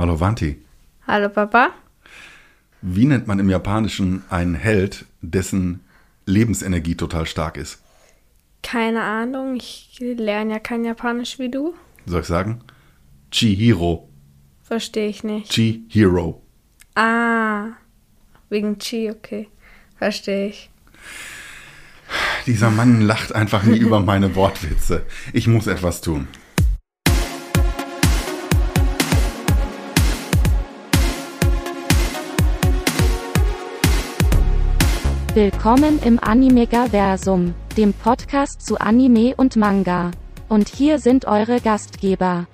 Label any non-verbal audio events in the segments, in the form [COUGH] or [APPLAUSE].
Hallo Vanti. Hallo Papa. Wie nennt man im Japanischen einen Held, dessen Lebensenergie total stark ist? Keine Ahnung, ich lerne ja kein Japanisch wie du. Soll ich sagen? Chihiro. Verstehe ich nicht. Chihiro. Ah, wegen Chi, okay. Verstehe ich. Dieser Mann lacht einfach nie über meine Wortwitze. Ich muss etwas tun. Willkommen im Animegaversum, dem Podcast zu Anime und Manga. Und hier sind eure Gastgeber.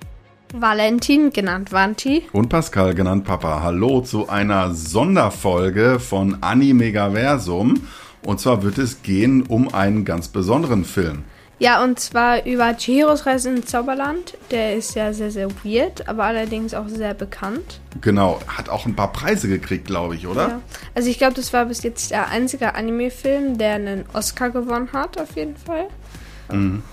Valentin, genannt Vanti. Und Pascal, genannt Papa. Hallo zu einer Sonderfolge von Animegaversum. Und zwar wird es gehen um einen ganz besonderen Film. Ja, und zwar über Chihiros Reise ins Zauberland. Der ist ja sehr, sehr weird, aber allerdings auch sehr bekannt. Genau, hat auch ein paar Preise gekriegt, glaube ich, oder? Ja. Also ich glaube, das war bis jetzt der einzige Anime-Film, der einen Oscar gewonnen hat, auf jeden Fall. Mhm.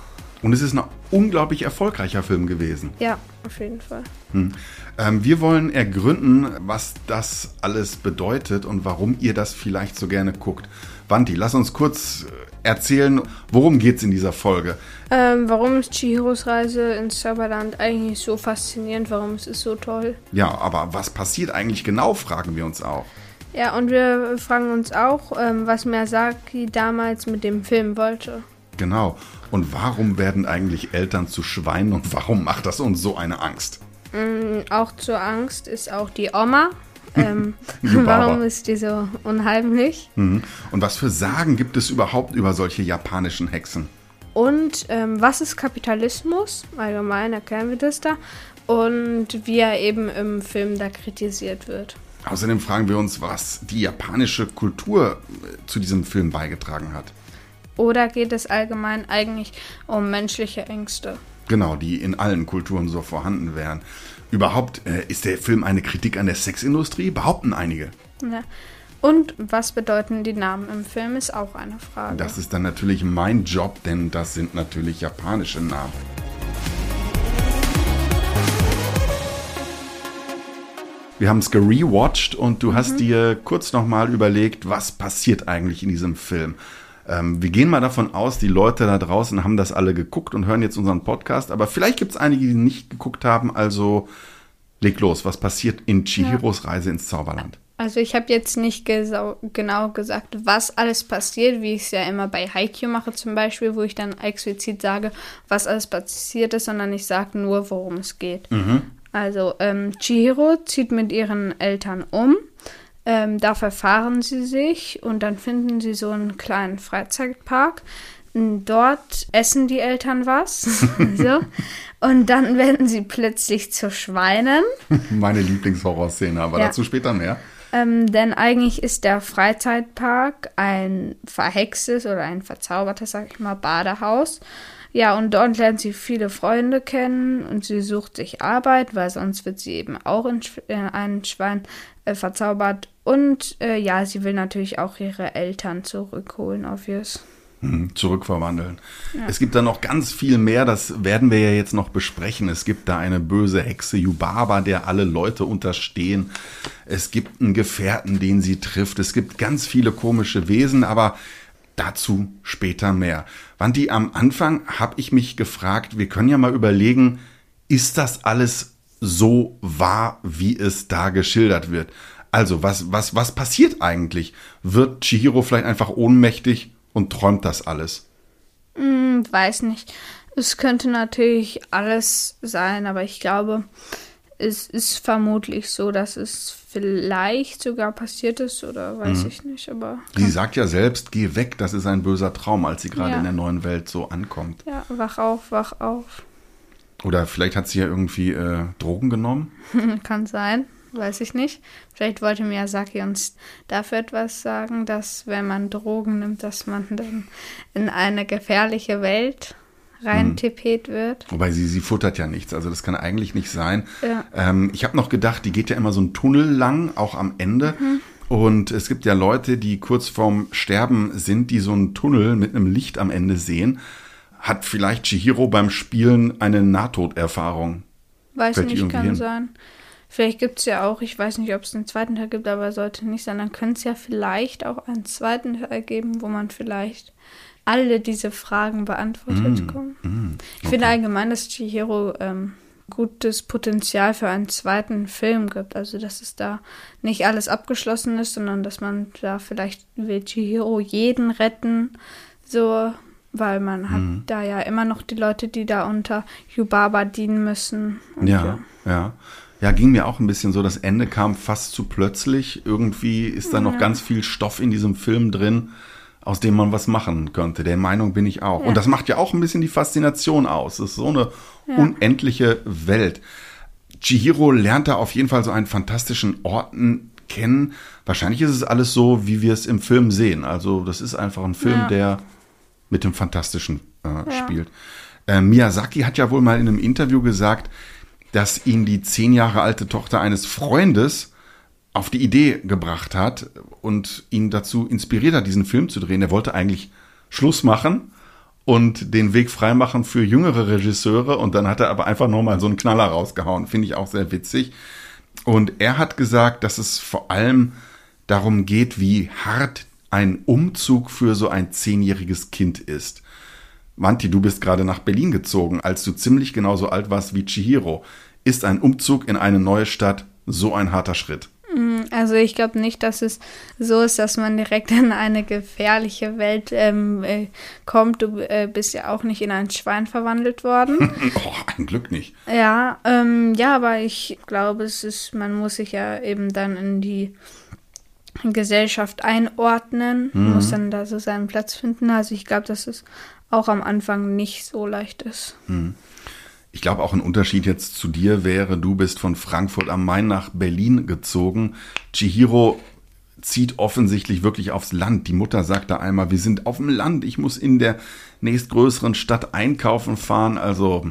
Und es ist ein unglaublich erfolgreicher Film gewesen. Ja, auf jeden Fall. Hm. Ähm, wir wollen ergründen, was das alles bedeutet und warum ihr das vielleicht so gerne guckt. Wanti, lass uns kurz erzählen, worum geht es in dieser Folge? Ähm, warum ist Chihiros Reise ins Zauberland eigentlich so faszinierend? Warum ist es so toll? Ja, aber was passiert eigentlich genau, fragen wir uns auch. Ja, und wir fragen uns auch, ähm, was Miyazaki damals mit dem Film wollte. Genau. Und warum werden eigentlich Eltern zu Schweinen und warum macht das uns so eine Angst? Mhm, auch zur Angst ist auch die Oma. Ähm, [LAUGHS] warum ist die so unheimlich? Mhm. Und was für Sagen gibt es überhaupt über solche japanischen Hexen? Und ähm, was ist Kapitalismus? Allgemein erklären wir das da. Und wie er eben im Film da kritisiert wird. Außerdem fragen wir uns, was die japanische Kultur äh, zu diesem Film beigetragen hat. Oder geht es allgemein eigentlich um menschliche Ängste? Genau, die in allen Kulturen so vorhanden wären. Überhaupt äh, ist der Film eine Kritik an der Sexindustrie? Behaupten einige. Ja. Und was bedeuten die Namen im Film, ist auch eine Frage. Das ist dann natürlich mein Job, denn das sind natürlich japanische Namen. Wir haben es gerewatcht und du mhm. hast dir kurz nochmal überlegt, was passiert eigentlich in diesem Film. Ähm, wir gehen mal davon aus, die Leute da draußen haben das alle geguckt und hören jetzt unseren Podcast, aber vielleicht gibt es einige, die nicht geguckt haben, also leg los, was passiert in Chihiros ja. Reise ins Zauberland? Also ich habe jetzt nicht genau gesagt, was alles passiert, wie ich es ja immer bei Haikyuu mache zum Beispiel, wo ich dann explizit sage, was alles passiert ist, sondern ich sage nur, worum es geht. Mhm. Also ähm, Chihiro zieht mit ihren Eltern um ähm, da verfahren sie sich und dann finden sie so einen kleinen Freizeitpark. Dort essen die Eltern was. [LAUGHS] so. Und dann werden sie plötzlich zu Schweinen. Meine Lieblingshorrorszene, aber ja. dazu später mehr. Ähm, denn eigentlich ist der Freizeitpark ein verhextes oder ein verzaubertes, sag ich mal, Badehaus. Ja, und dort lernt sie viele Freunde kennen und sie sucht sich Arbeit, weil sonst wird sie eben auch in, in ein Schwein äh, verzaubert. Und äh, ja, sie will natürlich auch ihre Eltern zurückholen, obvious. Hm, zurückverwandeln. Ja. Es gibt da noch ganz viel mehr, das werden wir ja jetzt noch besprechen. Es gibt da eine böse Hexe Yubaba, der alle Leute unterstehen. Es gibt einen Gefährten, den sie trifft. Es gibt ganz viele komische Wesen, aber Dazu später mehr. Wanti, am Anfang habe ich mich gefragt, wir können ja mal überlegen, ist das alles so wahr, wie es da geschildert wird? Also, was, was, was passiert eigentlich? Wird Chihiro vielleicht einfach ohnmächtig und träumt das alles? Hm, weiß nicht. Es könnte natürlich alles sein, aber ich glaube, es ist vermutlich so, dass es vielleicht sogar passiert ist oder weiß mhm. ich nicht, aber. Sie sagt ja selbst, geh weg, das ist ein böser Traum, als sie gerade ja. in der neuen Welt so ankommt. Ja, wach auf, wach auf. Oder vielleicht hat sie ja irgendwie äh, Drogen genommen. [LAUGHS] Kann sein, weiß ich nicht. Vielleicht wollte Miyazaki uns dafür etwas sagen, dass wenn man Drogen nimmt, dass man dann in eine gefährliche Welt reintipet hm. wird. Wobei sie, sie futtert ja nichts, also das kann eigentlich nicht sein. Ja. Ähm, ich habe noch gedacht, die geht ja immer so einen Tunnel lang, auch am Ende. Mhm. Und es gibt ja Leute, die kurz vorm Sterben sind, die so einen Tunnel mit einem Licht am Ende sehen. Hat vielleicht Chihiro beim Spielen eine Nahtoderfahrung? Weiß Fällt nicht, kann hin? sein. Vielleicht gibt es ja auch, ich weiß nicht, ob es einen zweiten Teil gibt, aber sollte nicht sein, dann könnte es ja vielleicht auch einen zweiten Teil geben, wo man vielleicht alle diese Fragen beantwortet Mm, bekommen. mm, Ich finde allgemein, dass Chihiro ähm, gutes Potenzial für einen zweiten Film gibt. Also, dass es da nicht alles abgeschlossen ist, sondern dass man da vielleicht will Chihiro jeden retten, so, weil man hat Mhm. da ja immer noch die Leute, die da unter Yubaba dienen müssen. Und Ja, ja. Ja, ging mir auch ein bisschen so. Das Ende kam fast zu plötzlich. Irgendwie ist da noch ganz viel Stoff in diesem Film drin, aus dem man was machen könnte. Der Meinung bin ich auch. Und das macht ja auch ein bisschen die Faszination aus. Es ist so eine unendliche Welt. Chihiro lernt da auf jeden Fall so einen fantastischen Orten kennen. Wahrscheinlich ist es alles so, wie wir es im Film sehen. Also das ist einfach ein Film, Ja. der mit dem Fantastischen äh, spielt. Äh, Miyazaki hat ja wohl mal in einem Interview gesagt, dass ihn die zehn Jahre alte Tochter eines Freundes auf die Idee gebracht hat und ihn dazu inspiriert hat, diesen Film zu drehen. Er wollte eigentlich Schluss machen und den Weg freimachen für jüngere Regisseure und dann hat er aber einfach nochmal so einen Knaller rausgehauen. Finde ich auch sehr witzig. Und er hat gesagt, dass es vor allem darum geht, wie hart ein Umzug für so ein zehnjähriges Kind ist. Manti, du bist gerade nach Berlin gezogen, als du ziemlich genauso alt warst wie Chihiro. Ist ein Umzug in eine neue Stadt so ein harter Schritt? Also ich glaube nicht, dass es so ist, dass man direkt in eine gefährliche Welt ähm, äh, kommt. Du äh, bist ja auch nicht in ein Schwein verwandelt worden. [LAUGHS] Oh, ein Glück nicht. ja, ähm, ja, aber ich glaube, es ist, man muss sich ja eben dann in die Gesellschaft einordnen, muss dann da so seinen Platz finden. Also ich glaube, dass es auch am Anfang nicht so leicht ist. Ich glaube, auch ein Unterschied jetzt zu dir wäre, du bist von Frankfurt am Main nach Berlin gezogen. Chihiro zieht offensichtlich wirklich aufs Land. Die Mutter sagt da einmal, wir sind auf dem Land, ich muss in der nächstgrößeren Stadt einkaufen fahren. Also,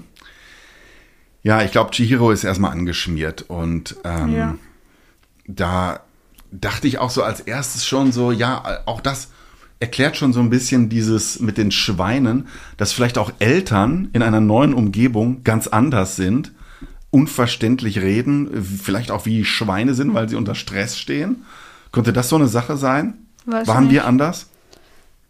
ja, ich glaube, Chihiro ist erstmal angeschmiert und ähm, Ja. da dachte ich auch so als erstes schon so, ja, auch das erklärt schon so ein bisschen dieses mit den Schweinen, dass vielleicht auch Eltern in einer neuen Umgebung ganz anders sind, unverständlich reden, vielleicht auch wie Schweine sind, weil sie unter Stress stehen. Könnte das so eine Sache sein? Weiß Waren nicht. wir anders?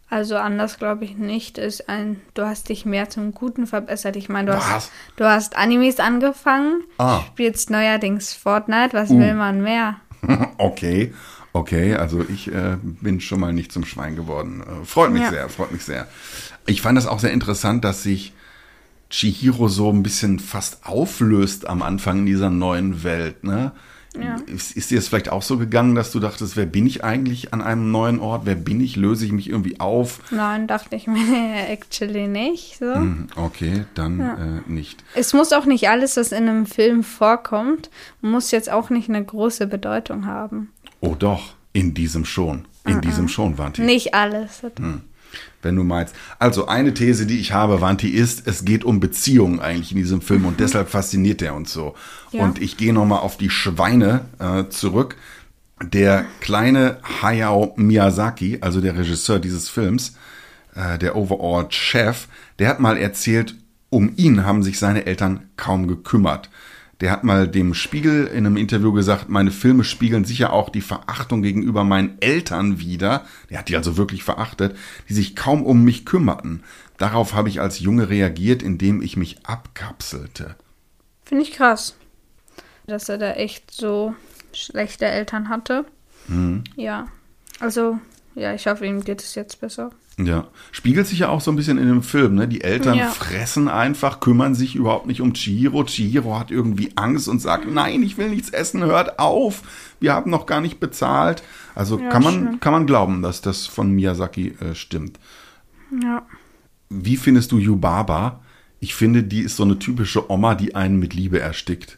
Also anders glaube ich nicht. Ist ein, du hast dich mehr zum Guten verbessert. Ich meine, du Was? hast, du hast Animes angefangen, Ah. spielst neuerdings Fortnite. Was Uh. will man mehr? [LAUGHS] okay, okay, also ich äh, bin schon mal nicht zum Schwein geworden. Äh, freut mich Ja. sehr, freut mich sehr. Ich fand das auch sehr interessant, dass sich Chihiro so ein bisschen fast auflöst am Anfang in dieser neuen Welt. Ne? Ja. Ist, ist dir das vielleicht auch so gegangen, dass du dachtest, wer bin ich eigentlich an einem neuen Ort? Wer bin ich? Löse ich mich irgendwie auf? Nein, dachte ich mir [LAUGHS] actually nicht. So. Hm, Okay, dann äh, nicht. Es muss auch nicht alles, was in einem Film vorkommt, muss jetzt auch nicht eine große Bedeutung haben. Oh doch, in diesem schon. In diesem schon, Wanti. Nicht alles. Hm. wenn du meinst. Also eine These, die ich habe, Wanti, ist, es geht um Beziehungen eigentlich in diesem Film und deshalb fasziniert er uns so. Ja. Und ich gehe nochmal auf die Schweine äh, zurück. Der kleine Hayao Miyazaki, also der Regisseur dieses Films, äh, der Overall Chef, der hat mal erzählt, um ihn haben sich seine Eltern kaum gekümmert. Der hat mal dem Spiegel in einem Interview gesagt, meine Filme spiegeln sicher auch die Verachtung gegenüber meinen Eltern wider. Der hat die also wirklich verachtet, die sich kaum um mich kümmerten. Darauf habe ich als Junge reagiert, indem ich mich abkapselte. Finde ich krass, dass er da echt so schlechte Eltern hatte. Mhm. Ja. Also, ja, ich hoffe, ihm geht es jetzt besser. Ja, spiegelt sich ja auch so ein bisschen in dem Film, ne? Die Eltern Ja. fressen einfach, kümmern sich überhaupt nicht um Chihiro. Chihiro hat irgendwie Angst und sagt, nein, ich will nichts essen, hört auf. Wir haben noch gar nicht bezahlt. Also Ja, kann man stimmt. kann man glauben, dass das von Miyazaki äh, stimmt. Ja. Wie findest du Yubaba? Ich finde, die ist so eine typische Oma, die einen mit Liebe erstickt.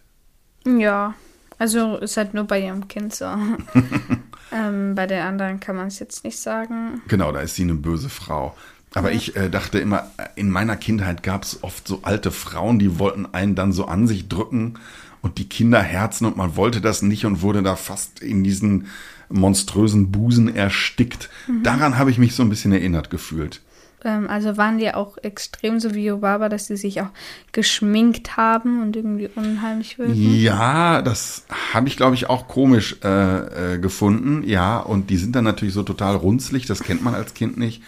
Ja. Also, ist halt nur bei ihrem Kind so. [LAUGHS] ähm, bei den anderen kann man es jetzt nicht sagen. Genau, da ist sie eine böse Frau. Aber ich äh, dachte immer, in meiner Kindheit gab es oft so alte Frauen, die wollten einen dann so an sich drücken und die Kinder herzen und man wollte das nicht und wurde da fast in diesen monströsen Busen erstickt. Daran habe ich mich so ein bisschen erinnert gefühlt. Ähm, also waren die auch extrem so wie Yubaba, dass sie sich auch geschminkt haben und irgendwie unheimlich wirken? Ja, das habe ich, glaube ich, auch komisch äh, äh, gefunden. Ja, und die sind dann natürlich so total runzlig, das kennt man als Kind nicht.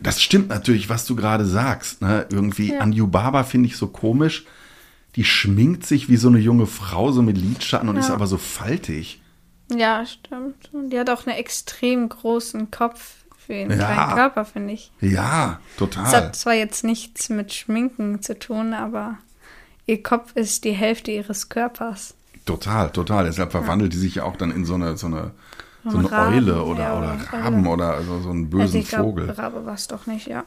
Das stimmt natürlich, was du gerade sagst. Ne? Irgendwie Ja. an Yubaba finde ich so komisch. Die schminkt sich wie so eine junge Frau, so mit Lidschatten und Ja. ist aber so faltig. Ja, stimmt. Und die hat auch einen extrem großen Kopf für ihren Ja. kleinen Körper, finde ich. Ja, Es total. hat zwar jetzt nichts mit Schminken zu tun, aber ihr Kopf ist die Hälfte ihres Körpers. Total, total. Deshalb verwandelt die sich ja auch dann in so eine, so eine, so So eine ein Raben, Eule oder, ja, oder oder Raben Eule. oder also so einen Also bösen ich glaube, Vogel. Rabe war es doch nicht, ja.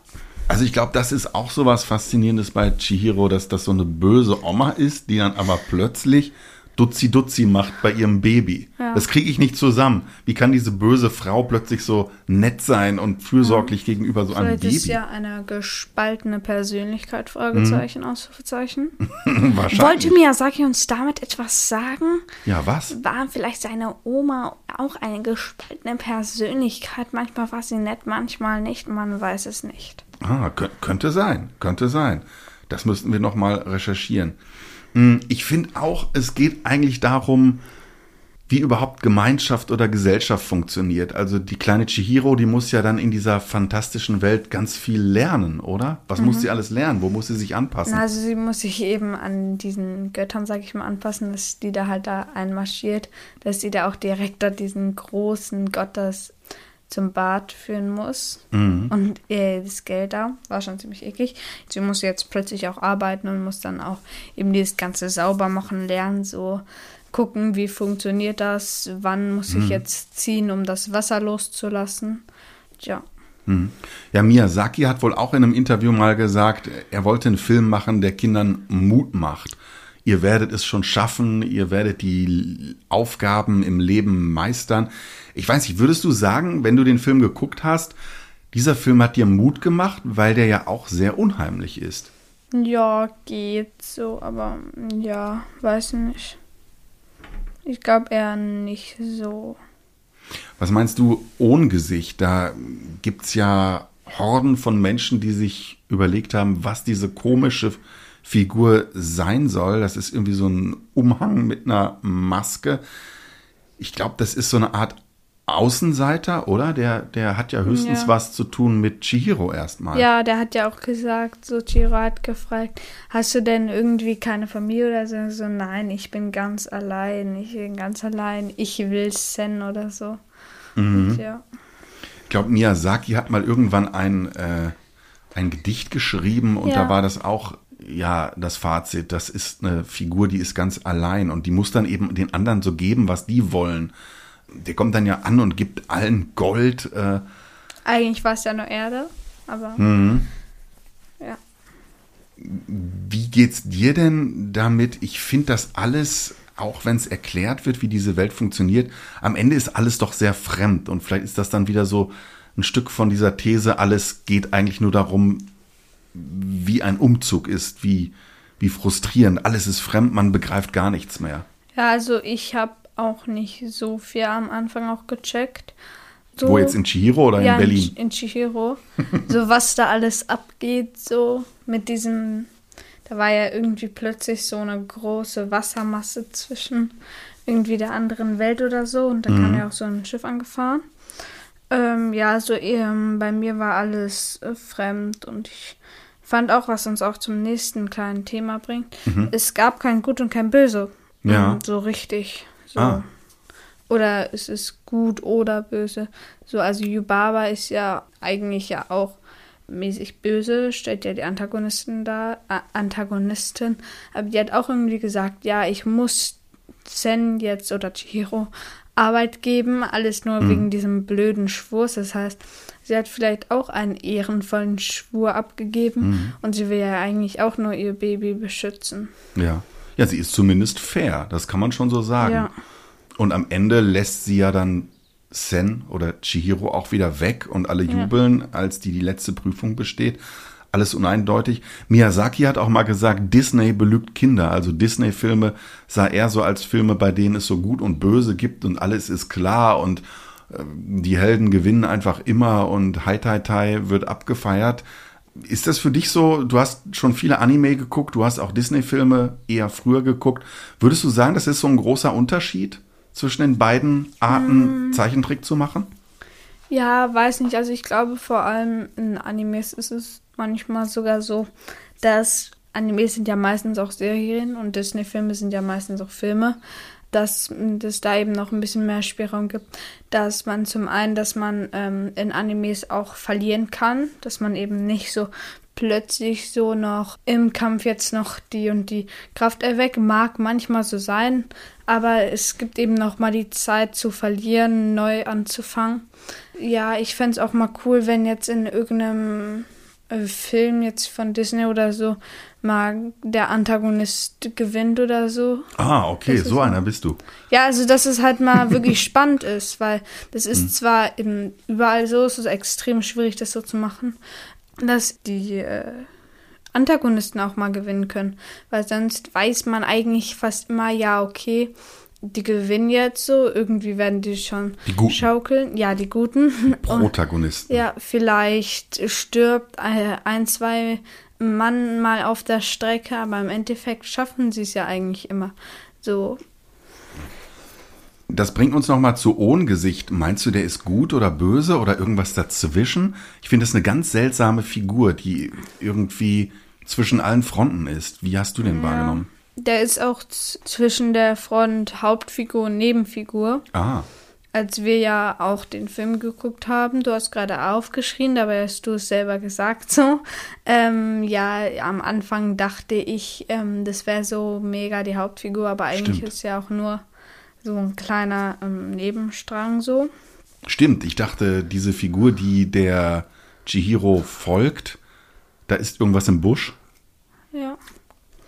Also ich glaube, das ist auch so was Faszinierendes bei Chihiro, dass das so eine böse Oma ist, die dann aber plötzlich Dutzi Dutzi macht bei ihrem Baby. Ja. Das kriege ich nicht zusammen. Wie kann diese böse Frau plötzlich so nett sein und fürsorglich gegenüber so einem Vielleicht Baby? ist ja eine gespaltene Persönlichkeit, Fragezeichen, Ausrufezeichen. [LAUGHS] Wahrscheinlich. Wollte Miyazaki uns damit etwas sagen? ja, was? War vielleicht seine Oma auch eine gespaltene Persönlichkeit? Manchmal war sie nett, manchmal nicht, man weiß es nicht. Ah, kö- könnte sein, könnte sein. Das müssten wir noch mal recherchieren. Hm, Ich finde auch, es geht eigentlich darum, wie überhaupt Gemeinschaft oder Gesellschaft funktioniert. Also die kleine Chihiro, die muss ja dann in dieser fantastischen Welt ganz viel lernen, oder? Was muss sie alles lernen? Wo muss sie sich anpassen? Also sie muss sich eben an diesen Göttern, sag ich mal, anpassen, dass die da halt da einmarschiert, dass sie da auch direkt da diesen großen Gott das zum Bad führen muss. Und äh, das Geld da war schon ziemlich eklig. Sie muss jetzt plötzlich auch arbeiten und muss dann auch eben dieses ganze sauber machen lernen, so gucken, wie funktioniert das, wann muss ich jetzt ziehen, um das Wasser loszulassen. Tja. Hm. Ja, Miyazaki hat wohl auch in einem Interview mal gesagt, er wollte einen Film machen, der Kindern Mut macht. Ihr werdet es schon schaffen, ihr werdet die Aufgaben im Leben meistern. Ich weiß nicht, würdest du sagen, wenn du den Film geguckt hast, dieser Film hat dir Mut gemacht, weil der ja auch sehr unheimlich ist? Ja, geht so, aber ja, weiß nicht. Ich glaube eher nicht so. Was meinst du, Ohngesicht? Da gibt's ja Horden von Menschen, die sich überlegt haben, was diese komische Figur sein soll. Das ist irgendwie so ein Umhang mit einer Maske. Ich glaube, das ist so eine Art Außenseiter, oder? Der, der hat ja höchstens Ja. was zu tun mit Chihiro erstmal. Ja, der hat ja auch gesagt, so Chiro hat gefragt, hast du denn irgendwie keine Familie oder so? So, nein, ich bin ganz allein, ich bin ganz allein, ich will Sen oder so. Und ja. Ich glaube, Miyazaki hat mal irgendwann ein, äh, ein Gedicht geschrieben und Ja. da war das auch, ja, das Fazit. Das ist eine Figur, die ist ganz allein und die muss dann eben den anderen so geben, was die wollen. Der kommt dann ja an und gibt allen Gold. Äh, Eigentlich war es ja nur Erde, aber ja. wie geht's dir denn damit? Ich finde das alles, auch wenn es erklärt wird, wie diese Welt funktioniert, am Ende ist alles doch sehr fremd und vielleicht ist das dann wieder so ein Stück von dieser These, alles geht eigentlich nur darum, wie ein Umzug ist, wie, wie frustrierend. Alles ist fremd, man begreift gar nichts mehr. Ja, also ich habe auch nicht so viel am Anfang auch gecheckt. So, Wo jetzt in Chihiro oder ja, in Berlin? In, in Chihiro. so was da alles abgeht, so mit diesem. Da war ja irgendwie plötzlich so eine große Wassermasse zwischen irgendwie der anderen Welt oder so. Und da Mhm. kam ja auch so ein Schiff angefahren. Ähm, ja, also ähm, bei mir war alles äh, fremd und ich fand auch, was uns auch zum nächsten kleinen Thema bringt. Es gab kein Gut und kein Böse. Mhm. Ja. Ähm, So richtig. So. Ah. Oder es ist gut oder böse. So, also Yubaba ist ja eigentlich ja auch mäßig böse, stellt ja die Antagonisten da, äh, Antagonistin. Aber die hat auch irgendwie gesagt, ja, ich muss Zen jetzt oder Chihiro Arbeit geben, alles nur wegen diesem blöden Schwurs. Das heißt, sie hat vielleicht auch einen ehrenvollen Schwur abgegeben und sie will ja eigentlich auch nur ihr Baby beschützen. Ja. Ja, sie ist zumindest fair, das kann man schon so sagen. Ja. Und am Ende lässt sie ja dann Sen oder Chihiro auch wieder weg und alle jubeln, als die die letzte Prüfung besteht. Alles uneindeutig. Miyazaki hat auch mal gesagt, Disney belügt Kinder. Also Disney-Filme sah er so als Filme, bei denen es so gut und böse gibt und alles ist klar und die Helden gewinnen einfach immer und Hai Tai Tai wird abgefeiert. Ist das für dich so, du hast schon viele Anime geguckt, du hast auch Disney-Filme eher früher geguckt. Würdest du sagen, das ist so ein großer Unterschied zwischen den beiden Arten, mm. Zeichentrick zu machen? Ja, weiß nicht. Also ich glaube vor allem in Animes ist es manchmal sogar so, dass Animes sind ja meistens auch Serien und Disney-Filme sind ja meistens auch Filme dass es da eben noch ein bisschen mehr Spielraum gibt, dass man zum einen, dass man ähm, in Animes auch verlieren kann, dass man eben nicht so plötzlich so noch im Kampf jetzt noch die und die Kraft erweckt, mag manchmal so sein, aber es gibt eben noch mal die Zeit zu verlieren, neu anzufangen. Ja, ich fände es auch mal cool, wenn jetzt in irgendeinem äh, Film jetzt von Disney oder so mal der Antagonist gewinnt oder so. Ah, okay, so einer bist du. Ja, also dass es halt mal [LAUGHS] wirklich spannend ist, weil das ist hm. zwar eben überall so, es ist extrem schwierig, das so zu machen, dass die äh, Antagonisten auch mal gewinnen können, weil sonst weiß man eigentlich fast immer, ja, okay, die gewinnen jetzt so, irgendwie werden die schon die schaukeln. Ja, die Guten. Protagonisten. Und, [LAUGHS] ja, vielleicht stirbt ein, zwei Mann mal auf der Strecke, aber im Endeffekt schaffen sie es ja eigentlich immer. So. Das bringt uns nochmal zu Ohngesicht. Meinst du, der ist gut oder böse oder irgendwas dazwischen? Ich finde das eine ganz seltsame Figur, die irgendwie zwischen allen Fronten ist. Wie hast du den ja. wahrgenommen? Der ist auch zwischen der Front Hauptfigur und Nebenfigur. Ah. Als wir ja auch den Film geguckt haben, du hast gerade aufgeschrien, dabei hast du es selber gesagt so. Ähm, ja, am Anfang dachte ich, ähm, das wäre so mega die Hauptfigur, aber eigentlich Stimmt. ist ja auch nur so ein kleiner ähm, Nebenstrang so. Stimmt, ich dachte, diese Figur, die der Chihiro folgt, da ist irgendwas im Busch. Ja.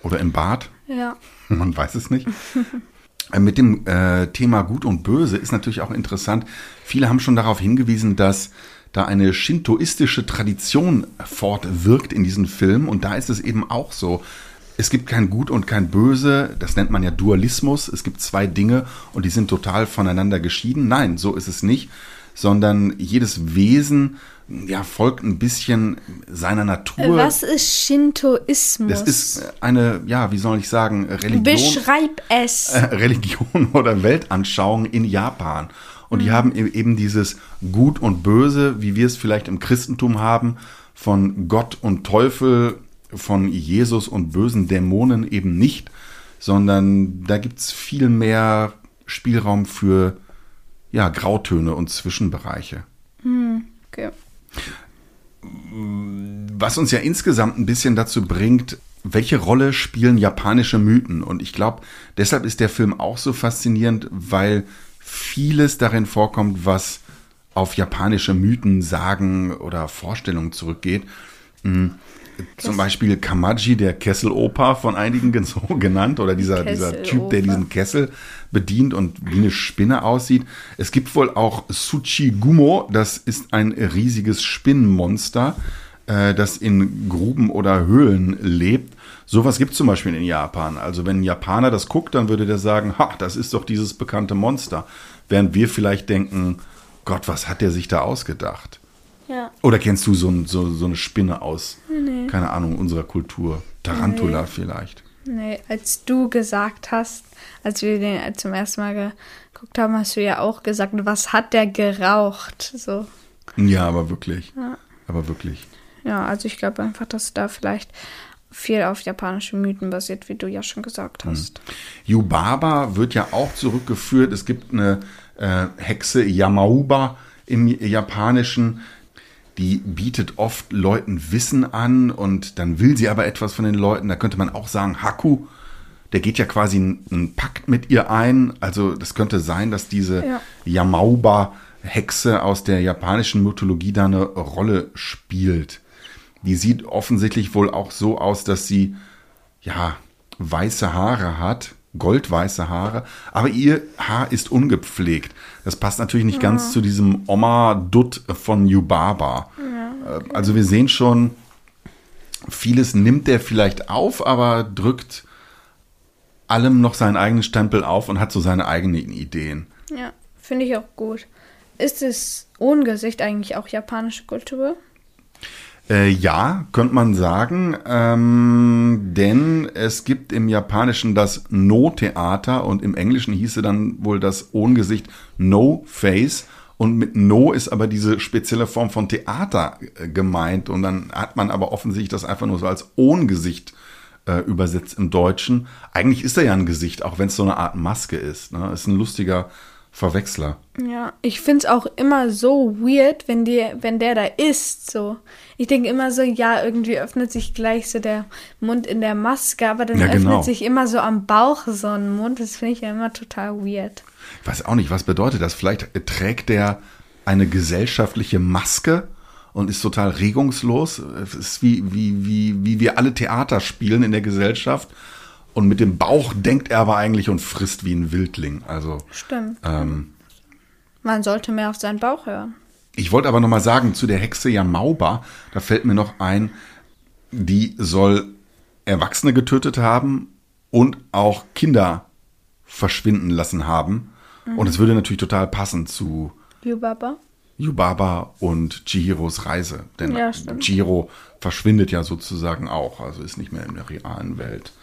Oder im Bad. Ja. Man weiß es nicht. [LAUGHS] Äh, mit dem äh, Thema Gut und Böse ist natürlich auch interessant. Viele haben schon darauf hingewiesen, dass da eine shintoistische Tradition fortwirkt in diesem Film. Und da ist es eben auch so. Es gibt kein Gut und kein Böse. Das nennt man ja Dualismus. Es gibt zwei Dinge und die sind total voneinander geschieden. Nein, so ist es nicht. Sondern jedes Wesen ja, folgt ein bisschen seiner Natur. Was ist Shintoismus? Das ist eine, ja, wie soll ich sagen, Religion. Beschreib es. Äh, [LAUGHS] Religion oder Weltanschauung in Japan. Und mhm. die haben e-, eben dieses Gut und Böse, wie wir es vielleicht im Christentum haben, von Gott und Teufel, von Jesus und bösen Dämonen eben nicht, sondern da gibt es viel mehr Spielraum für ja, Grautöne und Zwischenbereiche. Mhm. Okay. Was uns ja insgesamt ein bisschen dazu bringt, welche Rolle spielen japanische Mythen? Und ich glaube, deshalb ist der Film auch so faszinierend, weil vieles darin vorkommt, was auf japanische Mythen, Sagen oder Vorstellungen zurückgeht. Hm. Zum Beispiel Kamaji, der Kesseloper von einigen [LAUGHS] so genannt, oder dieser, dieser Typ, der diesen Kessel bedient und wie eine Spinne aussieht. Es gibt wohl auch Tsuchigumo, das ist ein riesiges Spinnenmonster, äh, das in Gruben oder Höhlen lebt. Sowas gibt es zum Beispiel in Japan. Also wenn ein Japaner das guckt, dann würde der sagen, ha, das ist doch dieses bekannte Monster. Während wir vielleicht denken, Gott, was hat der sich da ausgedacht? Ja. Oder kennst du so, so, so eine Spinne aus, nee. keine Ahnung, unserer Kultur? Tarantula nee. vielleicht. Nee, als du gesagt hast, als wir den zum ersten Mal geguckt haben, hast du ja auch gesagt, was hat der geraucht? So. Ja, aber wirklich. Ja. Aber wirklich. Ja, also ich glaube einfach, dass da vielleicht viel auf japanische Mythen basiert, wie du ja schon gesagt hm. hast. Hm. Yubaba wird ja auch zurückgeführt. Es gibt eine äh, Hexe Yamauba im Japanischen, die bietet oft Leuten Wissen an und dann will sie aber etwas von den Leuten. Da könnte man auch sagen, Haku, der geht ja quasi einen Pakt mit ihr ein. Also das könnte sein, dass diese ja. Yamauba-Hexe aus der japanischen Mythologie da eine Rolle spielt. Die sieht offensichtlich wohl auch so aus, dass sie ja weiße Haare hat, goldweiße Haare, aber ihr Haar ist ungepflegt. Das passt natürlich nicht ja. ganz zu diesem Oma-Dutt von Yubaba. Ja, okay. Also wir sehen schon, vieles nimmt der vielleicht auf, aber drückt allem noch seinen eigenen Stempel auf und hat so seine eigenen Ideen. Ja, finde ich auch gut. Ist es Ohngesicht eigentlich auch japanische Kultur? Äh, ja, könnte man sagen, ähm, denn es gibt im Japanischen das No-Theater und im Englischen hieße dann wohl das Ohngesicht No-Face. Und mit No ist aber diese spezielle Form von Theater äh, gemeint. Und dann hat man aber offensichtlich das einfach nur so als Ohngesicht äh, übersetzt im Deutschen. Eigentlich ist er ja ein Gesicht, auch wenn es so eine Art Maske ist. Ne? Ist ein lustiger Verwechsler. Ja, ich find's auch immer so weird, wenn, die, wenn der da ist. So. Ich denke immer so, ja, irgendwie öffnet sich gleich so der Mund in der Maske, aber dann Ja, öffnet genau. sich immer so am Bauch so ein Mund. Das finde ich ja immer total weird. Ich weiß auch nicht, was bedeutet das? Vielleicht trägt der eine gesellschaftliche Maske und ist total regungslos. Es ist wie, wie, wie, wie wir alle Theater spielen in der Gesellschaft. Und mit dem Bauch denkt er aber eigentlich und frisst wie ein Wildling. Also, Stimmt. ähm, Man sollte mehr auf seinen Bauch hören. ich wollte aber noch mal sagen, zu der Hexe Yamauba, da fällt mir noch ein, die soll Erwachsene getötet haben und auch Kinder verschwinden lassen haben. Und es würde natürlich total passen zu Yubaba? Yubaba und Chihiros Reise. Denn Ja. Chihiro verschwindet ja sozusagen auch, also ist nicht mehr in der realen Welt.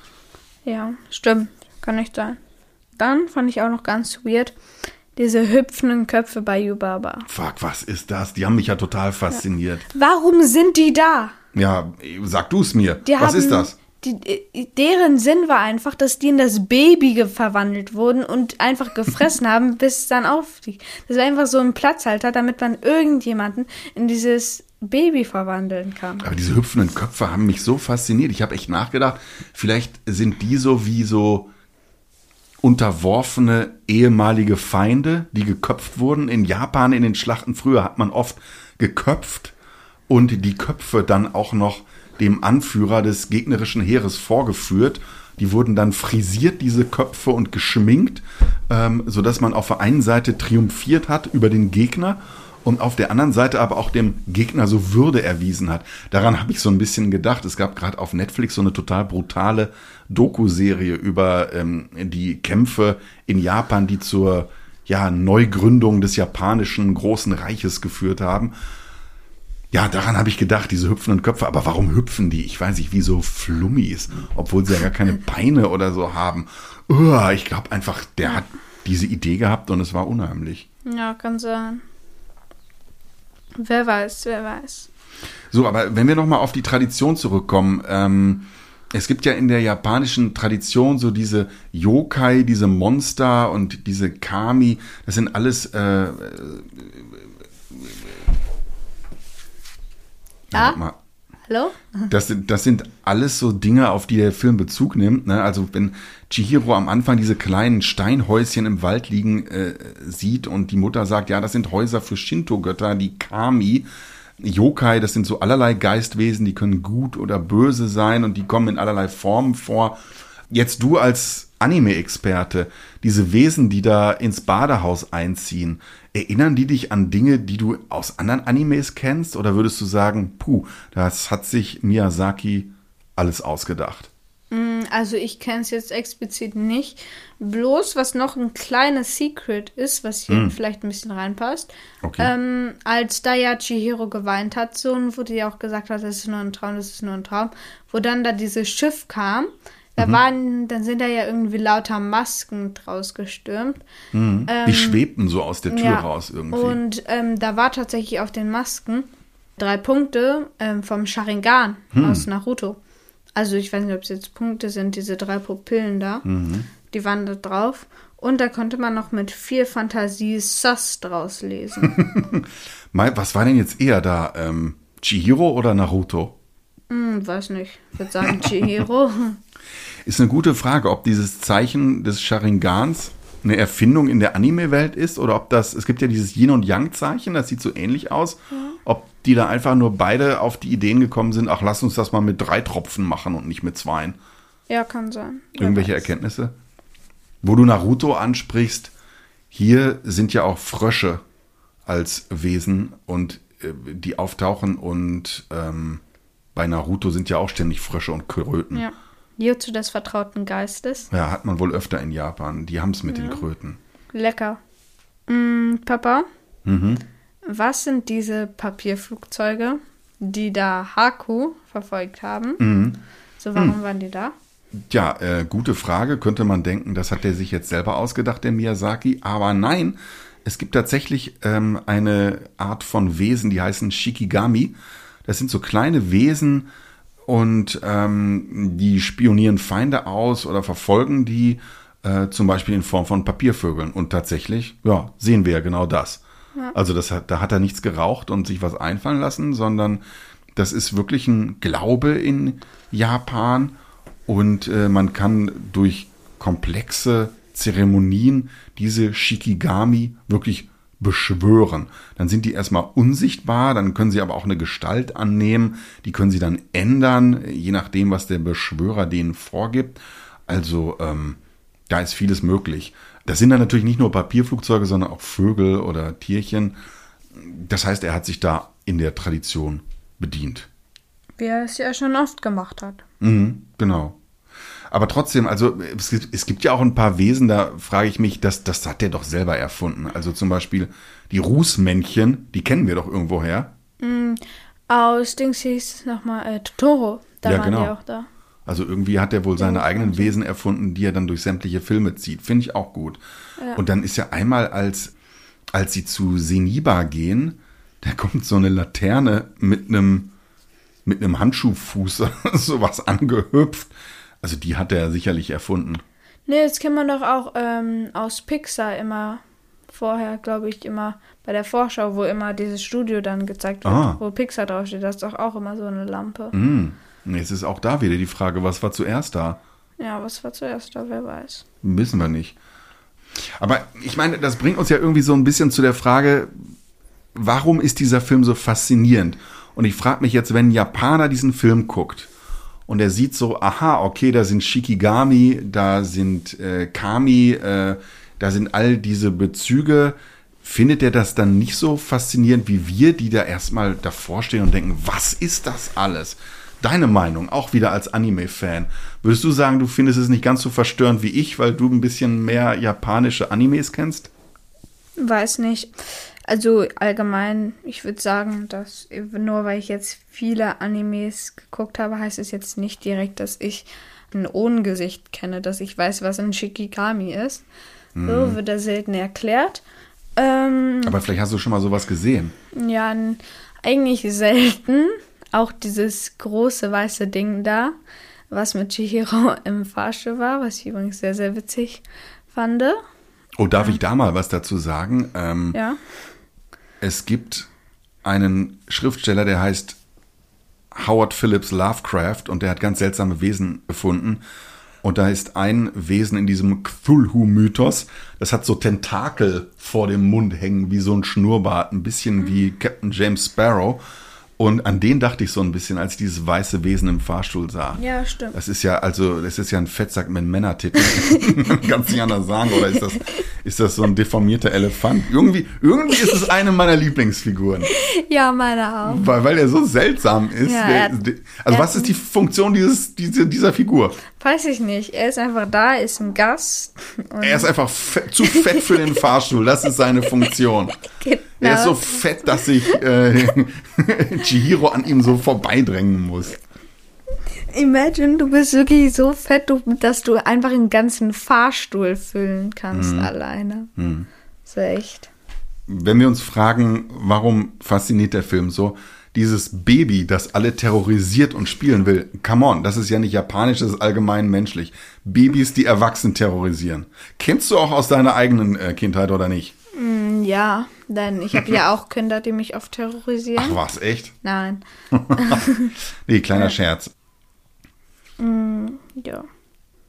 Ja, stimmt. Kann nicht sein. Dann fand ich auch noch ganz weird diese hüpfenden Köpfe bei Yubaba. Fuck, was ist das? Die haben mich ja total fasziniert. Warum sind die da? Ja, sag du es mir. Die was haben, ist das? Die, äh, deren Sinn war einfach, dass die in das Baby verwandelt wurden und einfach gefressen [LAUGHS] haben, bis es dann auffliegt. Das war einfach so ein Platzhalter, damit man irgendjemanden in dieses Baby verwandeln kann. Aber diese hüpfenden Köpfe haben mich so fasziniert. Ich habe echt nachgedacht, vielleicht sind die so wie so unterworfene ehemalige Feinde, die geköpft wurden. In Japan in den Schlachten früher hat man oft geköpft und die Köpfe dann auch noch dem Anführer des gegnerischen Heeres vorgeführt. Die wurden dann frisiert, diese Köpfe, und geschminkt, ähm, sodass man auf der einen Seite triumphiert hat über den Gegner und auf der anderen Seite aber auch dem Gegner so Würde erwiesen hat. Daran habe ich so ein bisschen gedacht. Es gab gerade auf Netflix so eine total brutale Doku-Serie über ähm, die Kämpfe in Japan, die zur ja, Neugründung des japanischen großen Reiches geführt haben. Ja, daran habe ich gedacht, diese hüpfenden Köpfe. Aber warum hüpfen die? Ich weiß nicht, wie so Flummis, obwohl sie ja gar keine Beine oder so haben. Uah, ich glaube einfach, der hat diese Idee gehabt und es war unheimlich. Ja, kann sein. Wer weiß, wer weiß. So, aber wenn wir nochmal auf die Tradition zurückkommen, ähm, es gibt ja in der japanischen Tradition so diese Yokai, diese Monster und diese Kami, das sind alles äh, äh, Ah? mal. Hallo? Das, sind- das sind alles so Dinge, auf die der Film Bezug nimmt. Ne? Also wenn Chihiro am Anfang diese kleinen Steinhäuschen im Wald liegen äh, sieht und die Mutter sagt, ja, das sind Häuser für Shinto-Götter, die Kami. Yokai, das sind so allerlei Geistwesen, die können gut oder böse sein und die kommen in allerlei Formen vor. Jetzt du als Anime-Experte, diese Wesen, die da ins Badehaus einziehen, erinnern die dich an Dinge, die du aus anderen Animes kennst? Oder würdest du sagen, puh, das hat sich Miyazaki alles ausgedacht? Also ich kenne es jetzt explizit nicht. Bloß, was noch ein kleines Secret ist, was hier vielleicht ein bisschen reinpasst. Okay. Ähm, als da ja Chihiro geweint hat, so und wurde ja auch gesagt hat, das ist nur ein Traum, das ist nur ein Traum, wo dann da dieses Schiff kam, da waren, dann sind da ja irgendwie lauter Masken draus gestürmt. die schwebten so aus der Tür Ähm, Ja, raus irgendwie. Und ähm, da war tatsächlich auf den Masken drei Punkte ähm, vom Sharingan Hm. aus Naruto. Also ich weiß nicht, ob es jetzt Punkte sind, diese drei Pupillen da. Mhm. Die waren da drauf. Und da konnte man noch mit viel Fantasie Sus draus lesen. [LAUGHS] Was war denn jetzt eher da? Ähm, Chihiro oder Naruto? hm, weiß nicht. Ich würde sagen Chihiro. [LAUGHS] Ist eine gute Frage, ob dieses Zeichen des Sharingans eine Erfindung in der Anime-Welt ist oder ob das, es gibt ja dieses Yin- und Yang-Zeichen, das sieht so ähnlich aus, ob die da einfach nur beide auf die Ideen gekommen sind, ach, lass uns das mal mit drei Tropfen machen und nicht mit zweien. ja, kann sein. Wer Irgendwelche weiß. Erkenntnisse? Wo du Naruto ansprichst, hier sind ja auch Frösche als Wesen und äh, die auftauchen und ähm, bei Naruto sind ja auch ständig Frösche und Kröten. Ja. Jutsu des vertrauten Geistes. Ja, hat man wohl öfter in Japan. Die haben es mit den Kröten. Lecker. Mm, Papa, Mhm. was sind diese Papierflugzeuge, die da Haku verfolgt haben. Mhm. So, warum waren die da? Ja, äh, gute Frage. Könnte man denken, das hat er sich jetzt selber ausgedacht, der Miyazaki. Aber nein, es gibt tatsächlich ähm, eine Art von Wesen, die heißen Shikigami. Das sind so kleine Wesen und ähm, die spionieren Feinde aus oder verfolgen die äh, zum Beispiel in Form von Papiervögeln. Und tatsächlich, ja, sehen wir ja genau das. Also das hat, da hat er nichts geraucht und sich was einfallen lassen, sondern das ist wirklich ein Glaube in Japan und äh, man kann durch komplexe Zeremonien diese Shikigami wirklich beschwören. Dann sind die erstmal unsichtbar, dann können sie aber auch eine Gestalt annehmen, die können sie dann ändern, je nachdem, was der Beschwörer denen vorgibt. Also ähm, da ist vieles möglich. Das sind dann natürlich nicht nur Papierflugzeuge, sondern auch Vögel oder Tierchen. Das heißt, er hat sich da in der Tradition bedient. Wie er es ja schon oft gemacht hat. Mhm, genau. Aber trotzdem, also es gibt, es gibt ja auch ein paar Wesen, da frage ich mich, das, das hat der doch selber erfunden. Also zum Beispiel die Rußmännchen, die kennen wir doch irgendwoher. Aus Dings hieß es nochmal äh, Totoro. Da Ja, waren genau. die auch da. Also irgendwie hat er wohl seine eigenen Wesen erfunden, die er dann durch sämtliche Filme zieht. Finde ich auch gut. Und dann ist ja einmal, als, als sie zu Seniba gehen, da kommt so eine Laterne mit einem, mit einem Handschuhfuß [LAUGHS] sowas angehüpft. Also die hat er sicherlich erfunden. Nee, das kennt man doch auch ähm, aus Pixar immer vorher, glaube ich, immer bei der Vorschau, wo immer dieses Studio dann gezeigt wird, Ah. wo Pixar draufsteht. Das ist doch auch immer so eine Lampe. Hm. Jetzt ist auch da wieder die Frage, was war zuerst da? Ja, was war zuerst da? Wer weiß. Wissen wir nicht. Aber ich meine, das bringt uns ja irgendwie so ein bisschen zu der Frage, warum ist dieser Film so faszinierend? Und ich frage mich jetzt, wenn ein Japaner diesen Film guckt und er sieht so, aha, okay, da sind Shikigami, da sind äh, Kami, äh, da sind all diese Bezüge, findet er das dann nicht so faszinierend wie wir, die da erstmal davor stehen und denken, was ist das alles? Deine Meinung, auch wieder als Anime-Fan. Würdest du sagen, du findest es nicht ganz so verstörend wie ich, weil du ein bisschen mehr japanische Animes kennst? Weiß nicht. Also allgemein, ich würde sagen, dass nur weil ich jetzt viele Animes geguckt habe, heißt es jetzt nicht direkt, dass ich ein Ohnengesicht kenne, dass ich weiß, was ein Shikigami ist. So wird er selten erklärt. Ähm, Aber vielleicht hast du schon mal sowas gesehen. ja, eigentlich selten. Auch dieses große weiße Ding da, was mit Chihiro [LAUGHS] im Fahrstuhl war, was ich übrigens sehr, sehr witzig fand. Oh, darf ich da mal was dazu sagen? Ähm, Ja. Es gibt einen Schriftsteller, der heißt Howard Phillips Lovecraft und der hat ganz seltsame Wesen gefunden. Und da ist ein Wesen in diesem Cthulhu-Mythos, das hat so Tentakel vor dem Mund hängen, wie so ein Schnurrbart, ein bisschen wie Captain James Sparrow. Und an den dachte ich so ein bisschen, als ich dieses weiße Wesen im Fahrstuhl sah. Ja, stimmt. Das ist ja, also, das ist ja ein Fettsack mit Männertitten. [LAUGHS] Kannst nicht anders sagen. Oder ist das, ist das so ein deformierter Elefant? Irgendwie, irgendwie ist es eine meiner Lieblingsfiguren. Ja, meine auch. Weil, weil er so seltsam ist. Ja, Der- er- der, also, was ist die Funktion dieses, diese, dieser Figur? Weiß ich nicht. Er ist einfach da, ist ein Gast. Er ist einfach fe- zu fett für den Fahrstuhl. Das ist seine Funktion. [LAUGHS] Genau. Er ist so fett, dass sich äh, [LAUGHS] Chihiro an ihm so vorbeidrängen muss. Imagine, du bist wirklich so fett, dass du einfach einen ganzen Fahrstuhl füllen kannst alleine. So echt. wenn wir uns fragen, warum fasziniert der Film so, dieses Baby, das alle terrorisiert und spielen will, come on, das ist ja nicht japanisch, das ist allgemein menschlich. Babys, die Erwachsene terrorisieren. Kennst du auch aus deiner eigenen äh, Kindheit oder nicht? Mm, Ja, denn ich habe ja auch Kinder, die mich oft terrorisieren. Ach was, echt? Nein. [LAUGHS] Nee, kleiner Scherz. Ja.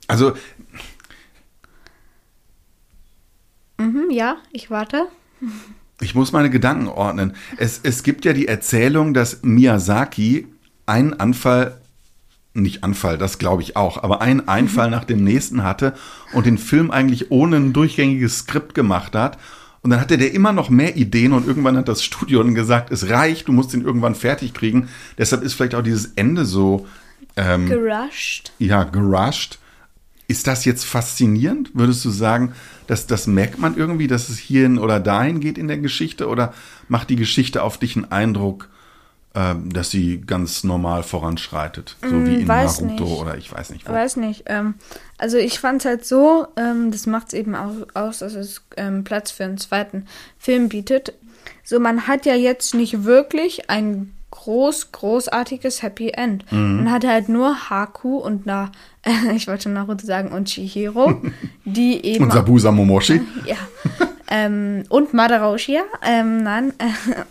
Also, Mhm, ja, ich warte. ich muss meine Gedanken ordnen. Es, es gibt ja die Erzählung, dass Miyazaki einen Anfall, nicht Anfall, das glaube ich auch, aber einen Einfall nach dem nächsten hatte und den Film eigentlich ohne ein durchgängiges Skript gemacht hat. Und dann hatte der immer noch mehr Ideen und irgendwann hat das Studio dann gesagt, es reicht, du musst ihn irgendwann fertig kriegen. Deshalb ist vielleicht auch dieses Ende so, ähm, Gerusht. ja, gerusht. Ist das jetzt faszinierend? Würdest du sagen, dass das merkt man irgendwie, dass es hierhin oder dahin geht in der Geschichte? Oder macht die Geschichte auf dich einen Eindruck, ähm, dass sie ganz normal voranschreitet. So wie in Mm, Naruto nicht. oder ich weiß nicht wo. Weiß nicht. Ähm, also ich fand es halt so, ähm, das macht es eben auch aus, dass es ähm, Platz für einen zweiten Film bietet. So, man hat ja jetzt nicht wirklich ein groß, großartiges Happy End. Mhm. Man hat halt nur Haku und Na, [LAUGHS] ich wollte schon Naruto sagen, und Chihiro, [LAUGHS] die eben Und Sabusa Momoshi. [LAUGHS] ja. ähm, und Madara Uchiha, ähm, nein,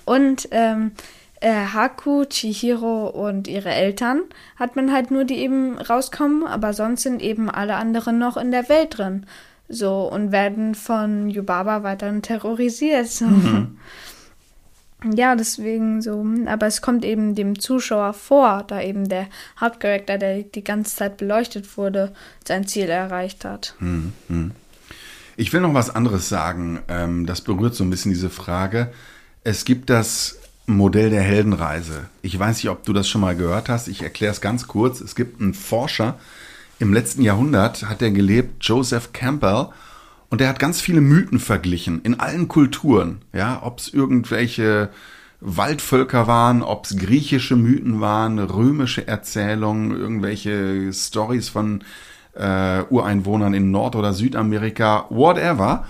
und ähm, äh, Haku, Chihiro und ihre Eltern hat man halt nur, die eben rauskommen, aber sonst sind eben alle anderen noch in der Welt drin. So, und werden von Yubaba weiterhin terrorisiert. So. [LAUGHS] Ja, deswegen so. Aber es kommt eben dem Zuschauer vor, da eben der Hauptcharakter, der die ganze Zeit beleuchtet wurde, sein Ziel erreicht hat. Ich will noch was anderes sagen. Ähm, das berührt so ein bisschen diese Frage. Es gibt das Modell der Heldenreise. Ich weiß nicht, ob du das schon mal gehört hast. Ich erkläre es ganz kurz. Es gibt einen Forscher, im letzten Jahrhundert hat er gelebt, Joseph Campbell, und der hat ganz viele Mythen verglichen in allen Kulturen. Ja, ob es irgendwelche Waldvölker waren, ob es griechische Mythen waren, römische Erzählungen, irgendwelche Stories von äh, Ureinwohnern in Nord- oder Südamerika, whatever.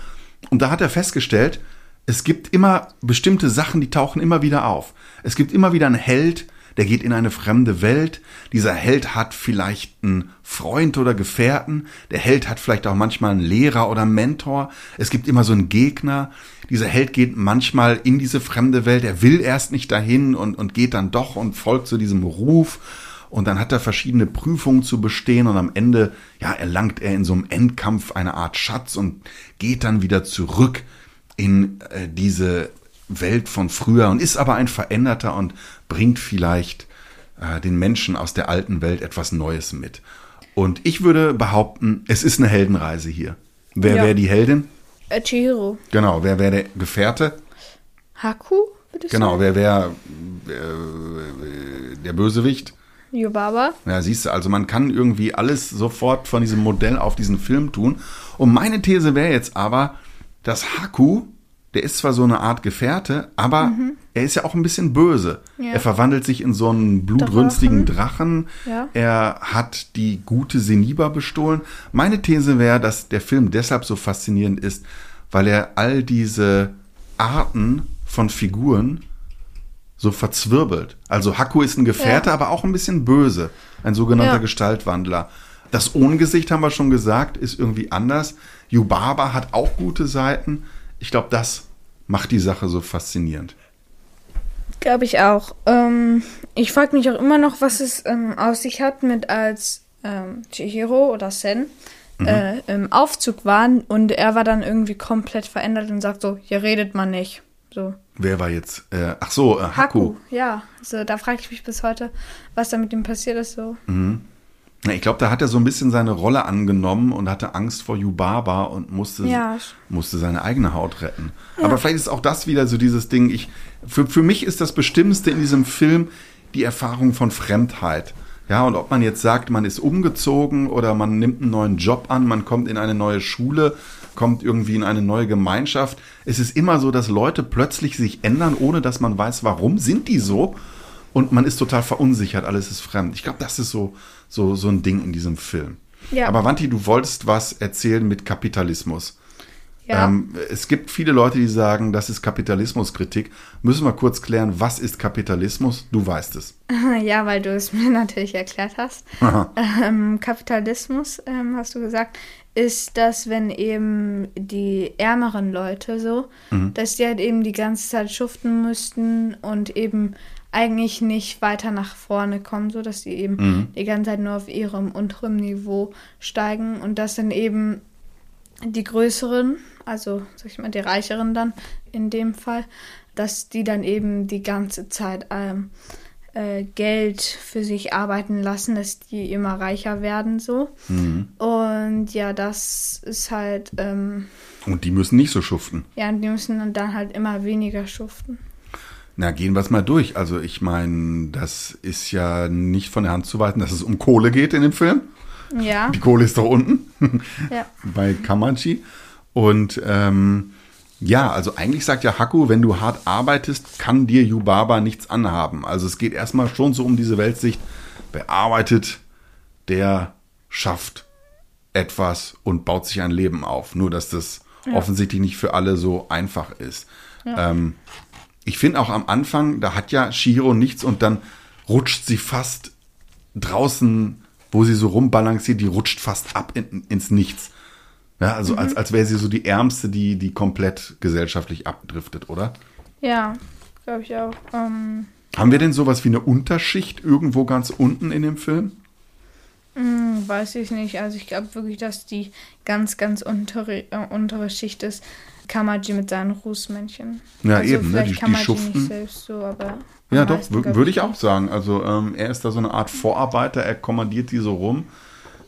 Und da hat er festgestellt, es gibt immer bestimmte Sachen, die tauchen immer wieder auf. Es gibt immer wieder einen Held, der geht in eine fremde Welt. Dieser Held hat vielleicht einen Freund oder Gefährten. Der Held hat vielleicht auch manchmal einen Lehrer oder Mentor. Es gibt immer so einen Gegner. Dieser Held geht manchmal in diese fremde Welt. Er will erst nicht dahin und, und geht dann doch und folgt zu diesem Ruf. Und dann hat er verschiedene Prüfungen zu bestehen und am Ende, ja, erlangt er in so einem Endkampf eine Art Schatz und geht dann wieder zurück in äh, diese Welt von früher und ist aber ein Veränderter und bringt vielleicht äh, den Menschen aus der alten Welt etwas Neues mit. Und ich würde behaupten, es ist eine Heldenreise hier. Wer Ja. wäre die Heldin? Chihiro. Genau, wer wäre der Gefährte? Haku, würde ich Genau, sagen. wer wäre äh, der Bösewicht? Yubaba. Ja, siehst du, also man kann irgendwie alles sofort von diesem Modell auf diesen Film tun. Und meine These wäre jetzt aber, dass Haku, der ist zwar so eine Art Gefährte, aber er ist ja auch ein bisschen böse. Ja. Er verwandelt sich in so einen blutrünstigen Drachen. Ja. Er hat die gute Seniba bestohlen. Meine These wäre, dass der Film deshalb so faszinierend ist, weil er all diese Arten von Figuren so verzwirbelt. Also Haku ist ein Gefährte, Ja. aber auch ein bisschen böse. Ein sogenannter. Gestaltwandler. Das Ohngesicht, haben wir schon gesagt, ist irgendwie anders. Yubaba hat auch gute Seiten. Ich glaube, das macht die Sache so faszinierend. Glaube ich auch. Ähm, ich frage mich auch immer noch, was es ähm, aus sich hat mit als ähm, Chihiro oder Sen äh, im Aufzug waren und er war dann irgendwie komplett verändert und sagt so, hier redet man nicht. So. Wer war jetzt? Äh, ach so, äh, Haku. Haku, ja. Also da frage ich mich bis heute, was da mit ihm passiert ist. So. Na, Ich glaube, da hat er so ein bisschen seine Rolle angenommen und hatte Angst vor Yubaba und musste, Ja. musste seine eigene Haut retten. Aber vielleicht ist auch das wieder so dieses Ding. Ich, für, für mich ist das Bestimmste in diesem Film die Erfahrung von Fremdheit. Ja, und ob man jetzt sagt, man ist umgezogen oder man nimmt einen neuen Job an, man kommt in eine neue Schule, kommt irgendwie in eine neue Gemeinschaft. Es ist immer so, dass Leute plötzlich sich ändern, ohne dass man weiß, warum sind die so. Und man ist total verunsichert, alles ist fremd. Ich glaube, das ist so, so, so ein Ding in diesem Film. Ja. Aber Wanti, du wolltest was erzählen mit Kapitalismus. Ja. Ähm, es gibt viele Leute, die sagen, das ist Kapitalismuskritik. Müssen wir kurz klären, was ist Kapitalismus? Du weißt es. [LAUGHS] Ja, weil du es mir [LAUGHS] natürlich erklärt hast. Ähm, Kapitalismus, ähm, hast du gesagt, ist das, wenn eben die ärmeren Leute so, dass die halt eben die ganze Zeit schuften müssten und eben eigentlich nicht weiter nach vorne kommen, so dass die eben die ganze Zeit nur auf ihrem unteren Niveau steigen und dass dann eben die größeren, also sag ich mal die reicheren dann in dem Fall, dass die dann eben die ganze Zeit ähm, äh, Geld für sich arbeiten lassen, dass die immer reicher werden so. Und ja, das ist halt, ähm, Und die müssen nicht so schuften. ja, die müssen dann halt immer weniger schuften. Na, gehen wir es mal durch. Also ich meine, das ist ja nicht von der Hand zu weisen, dass es um Kohle geht in dem Film. Ja, Die Kohle ist doch unten ja. [LAUGHS] bei Kamachi. Und ähm, Ja, also eigentlich sagt ja Haku, wenn du hart arbeitest, kann dir Yubaba nichts anhaben. Also es geht erstmal schon so um diese Weltsicht. Wer arbeitet, der schafft etwas und baut sich ein Leben auf. Nur, dass das ja. offensichtlich nicht für alle so einfach ist. Ja. Ähm, ich finde auch am Anfang, da hat ja Shihiro nichts und dann rutscht sie fast draußen, wo sie so rumbalanciert, die rutscht fast ab in, ins Nichts. Ja, also mhm. als, als wäre sie so die Ärmste, die, die komplett gesellschaftlich abdriftet, oder? Ja, glaube ich auch. Ähm, Haben wir denn sowas wie eine Unterschicht irgendwo ganz unten in dem Film? Hm, weiß ich nicht. Also ich glaube wirklich, dass die ganz, ganz untere, äh, untere Schicht ist. Kamaji mit seinen Rußmännchen. Ja, also eben, ne? Die, die schuften. So, ja, doch, würde ich auch sagen. Also ähm, er ist da so eine Art Vorarbeiter, er kommandiert die so rum.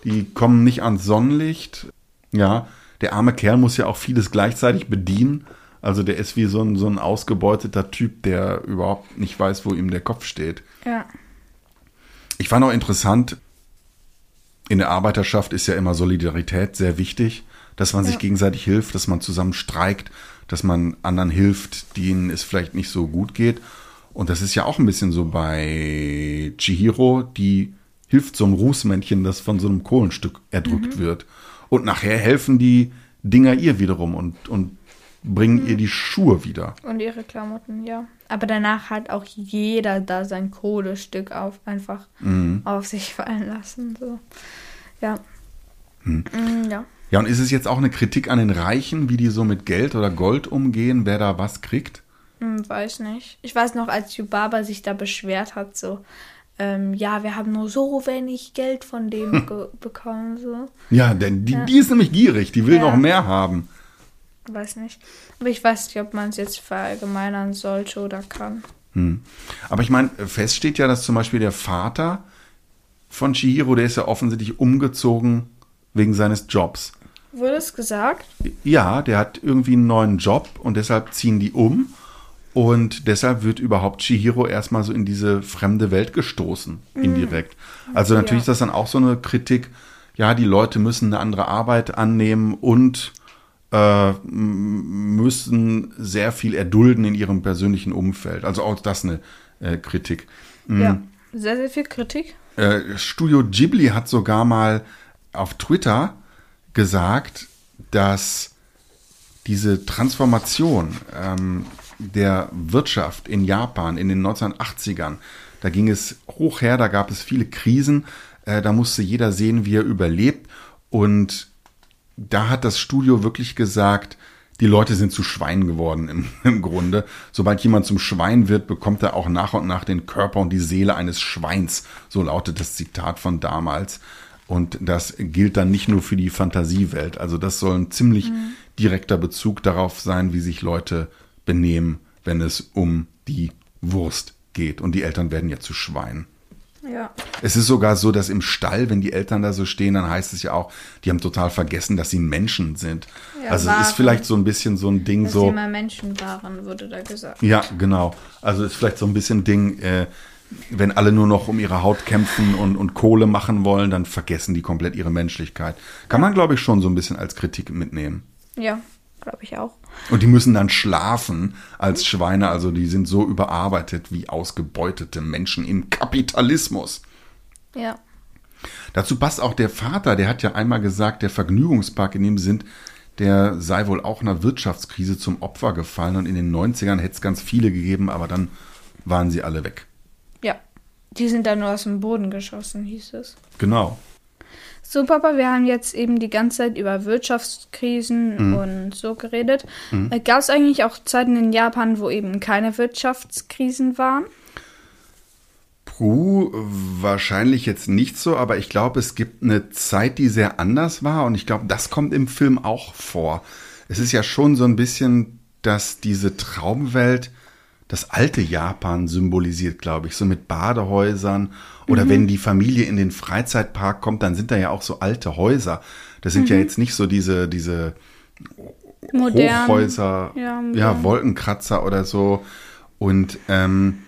Die kommen nicht ans Sonnenlicht. Ja, der arme Kerl muss ja auch vieles gleichzeitig bedienen. Also der ist wie so ein, so ein ausgebeuteter Typ, der überhaupt nicht weiß, wo ihm der Kopf steht. Ja. Ich fand auch interessant, in der Arbeiterschaft ist ja immer Solidarität sehr wichtig, dass man ja. sich gegenseitig hilft, dass man zusammen streikt, dass man anderen hilft, denen es vielleicht nicht so gut geht. Und das ist ja auch ein bisschen so bei Chihiro, die hilft so einem Rußmännchen, das von so einem Kohlenstück erdrückt mhm. wird. Und nachher helfen die Dinger ihr wiederum und, und bringen mhm. ihr die Schuhe wieder. Und ihre Klamotten, ja. Aber danach hat auch jeder da sein Kohlestück auf, einfach mhm. auf sich fallen lassen. So. Ja. Mhm. mhm. Ja. Ja, und ist es jetzt auch eine Kritik an den Reichen, wie die so mit Geld oder Gold umgehen, wer da was kriegt? Hm, weiß nicht. Ich weiß noch, als Yubaba sich da beschwert hat, so, ähm, ja, wir haben nur so wenig Geld von dem bekommen. So. Ja, denn die, ja. die ist nämlich gierig, die will ja. noch mehr haben. Weiß nicht. Aber ich weiß nicht, ob man es jetzt verallgemeinern sollte oder kann. Hm. Aber ich meine, fest steht ja, dass zum Beispiel der Vater von Chihiro, der ist ja offensichtlich umgezogen wegen seines Jobs. Wurde es gesagt? Ja, der hat irgendwie einen neuen Job und deshalb ziehen die um. Und deshalb wird überhaupt Chihiro erstmal so in diese fremde Welt gestoßen, mhm. indirekt. Also natürlich ja. ist das dann auch so eine Kritik, ja, die Leute müssen eine andere Arbeit annehmen und äh, müssen sehr viel erdulden in ihrem persönlichen Umfeld. Also auch das eine äh, Kritik. Mhm. Ja, sehr, sehr viel Kritik. Äh, Studio Ghibli hat sogar mal auf Twitter gesagt, dass diese Transformation ähm, der Wirtschaft in Japan in den 1980ern. Da ging es hoch her, da gab es viele Krisen, äh, da musste jeder sehen, wie er überlebt. Und da hat das Studio wirklich gesagt, die Leute sind zu Schweinen geworden im, [LAUGHS] im Grunde. Sobald jemand zum Schwein wird, bekommt er auch nach und nach den Körper und die Seele eines Schweins. So lautet das Zitat von damals. Und das gilt dann nicht nur für die Fantasiewelt. Also das soll ein ziemlich mhm. direkter Bezug darauf sein, wie sich Leute benehmen, wenn es um die Wurst geht. Und die Eltern werden ja zu Schweinen. Ja. Es ist sogar so, dass im Stall, wenn die Eltern da so stehen, dann heißt es ja auch, die haben total vergessen, dass sie Menschen sind. Ja, also es ist vielleicht so ein bisschen so ein Ding dass so. Dass sie mal Menschen waren, wurde da gesagt. Ja, genau. Also es ist vielleicht so ein bisschen Ding, äh, wenn alle nur noch um ihre Haut kämpfen und, und Kohle machen wollen, dann vergessen die komplett ihre Menschlichkeit. Kann man, glaube ich, schon so ein bisschen als Kritik mitnehmen. Ja, glaube ich auch. Und die müssen dann schlafen als Schweine, also die sind so überarbeitet wie ausgebeutete Menschen im Kapitalismus. Ja. Dazu passt auch der Vater, der hat ja einmal gesagt, der Vergnügungspark, in dem sind, der sei wohl auch einer Wirtschaftskrise zum Opfer gefallen und in den 90ern hätte es ganz viele gegeben, aber dann waren sie alle weg. Die sind dann nur aus dem Boden geschossen, hieß es. Genau. So, Papa, wir haben jetzt eben die ganze Zeit über Wirtschaftskrisen mhm. und so geredet. Mhm. Äh, Gab es eigentlich auch Zeiten in Japan, wo eben keine Wirtschaftskrisen waren? Puh, wahrscheinlich jetzt nicht so, aber ich glaube, es gibt eine Zeit, die sehr anders war und ich glaube, das kommt im Film auch vor. Es ist ja schon so ein bisschen, dass diese Traumwelt das alte Japan symbolisiert, glaube ich, so mit Badehäusern oder mhm. wenn die Familie in den Freizeitpark kommt, dann sind da ja auch so alte Häuser. Das sind mhm. ja jetzt nicht so diese, diese modern. Hochhäuser, ja, ja, Wolkenkratzer oder so. Und ähm,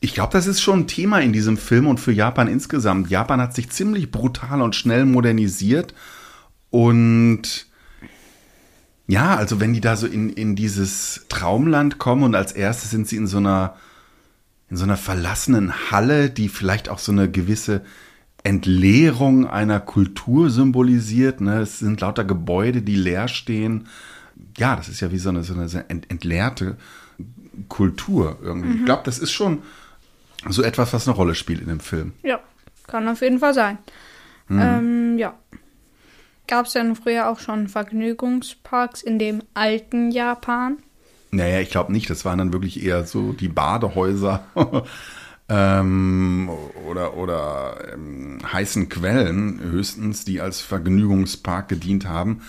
ich glaube, das ist schon ein Thema in diesem Film und für Japan insgesamt. Japan hat sich ziemlich brutal und schnell modernisiert und Ja, also wenn die da so in, in dieses Traumland kommen und als erstes sind sie in so einer, in so einer verlassenen Halle, die vielleicht auch so eine gewisse Entleerung einer Kultur symbolisiert. Ne? Es sind lauter Gebäude, die leer stehen. Ja, das ist ja wie so eine, so eine ent, entleerte Kultur irgendwie. Mhm. Ich glaube, das ist schon so etwas, was eine Rolle spielt in dem Film. Ja, kann auf jeden Fall sein. Mhm. Ähm, ja. Gab es denn früher auch schon Vergnügungsparks in dem alten Japan? Naja, ich glaube nicht. Das waren dann wirklich eher so die Badehäuser [LAUGHS] ähm, oder, oder ähm, heißen Quellen höchstens, die als Vergnügungspark gedient haben.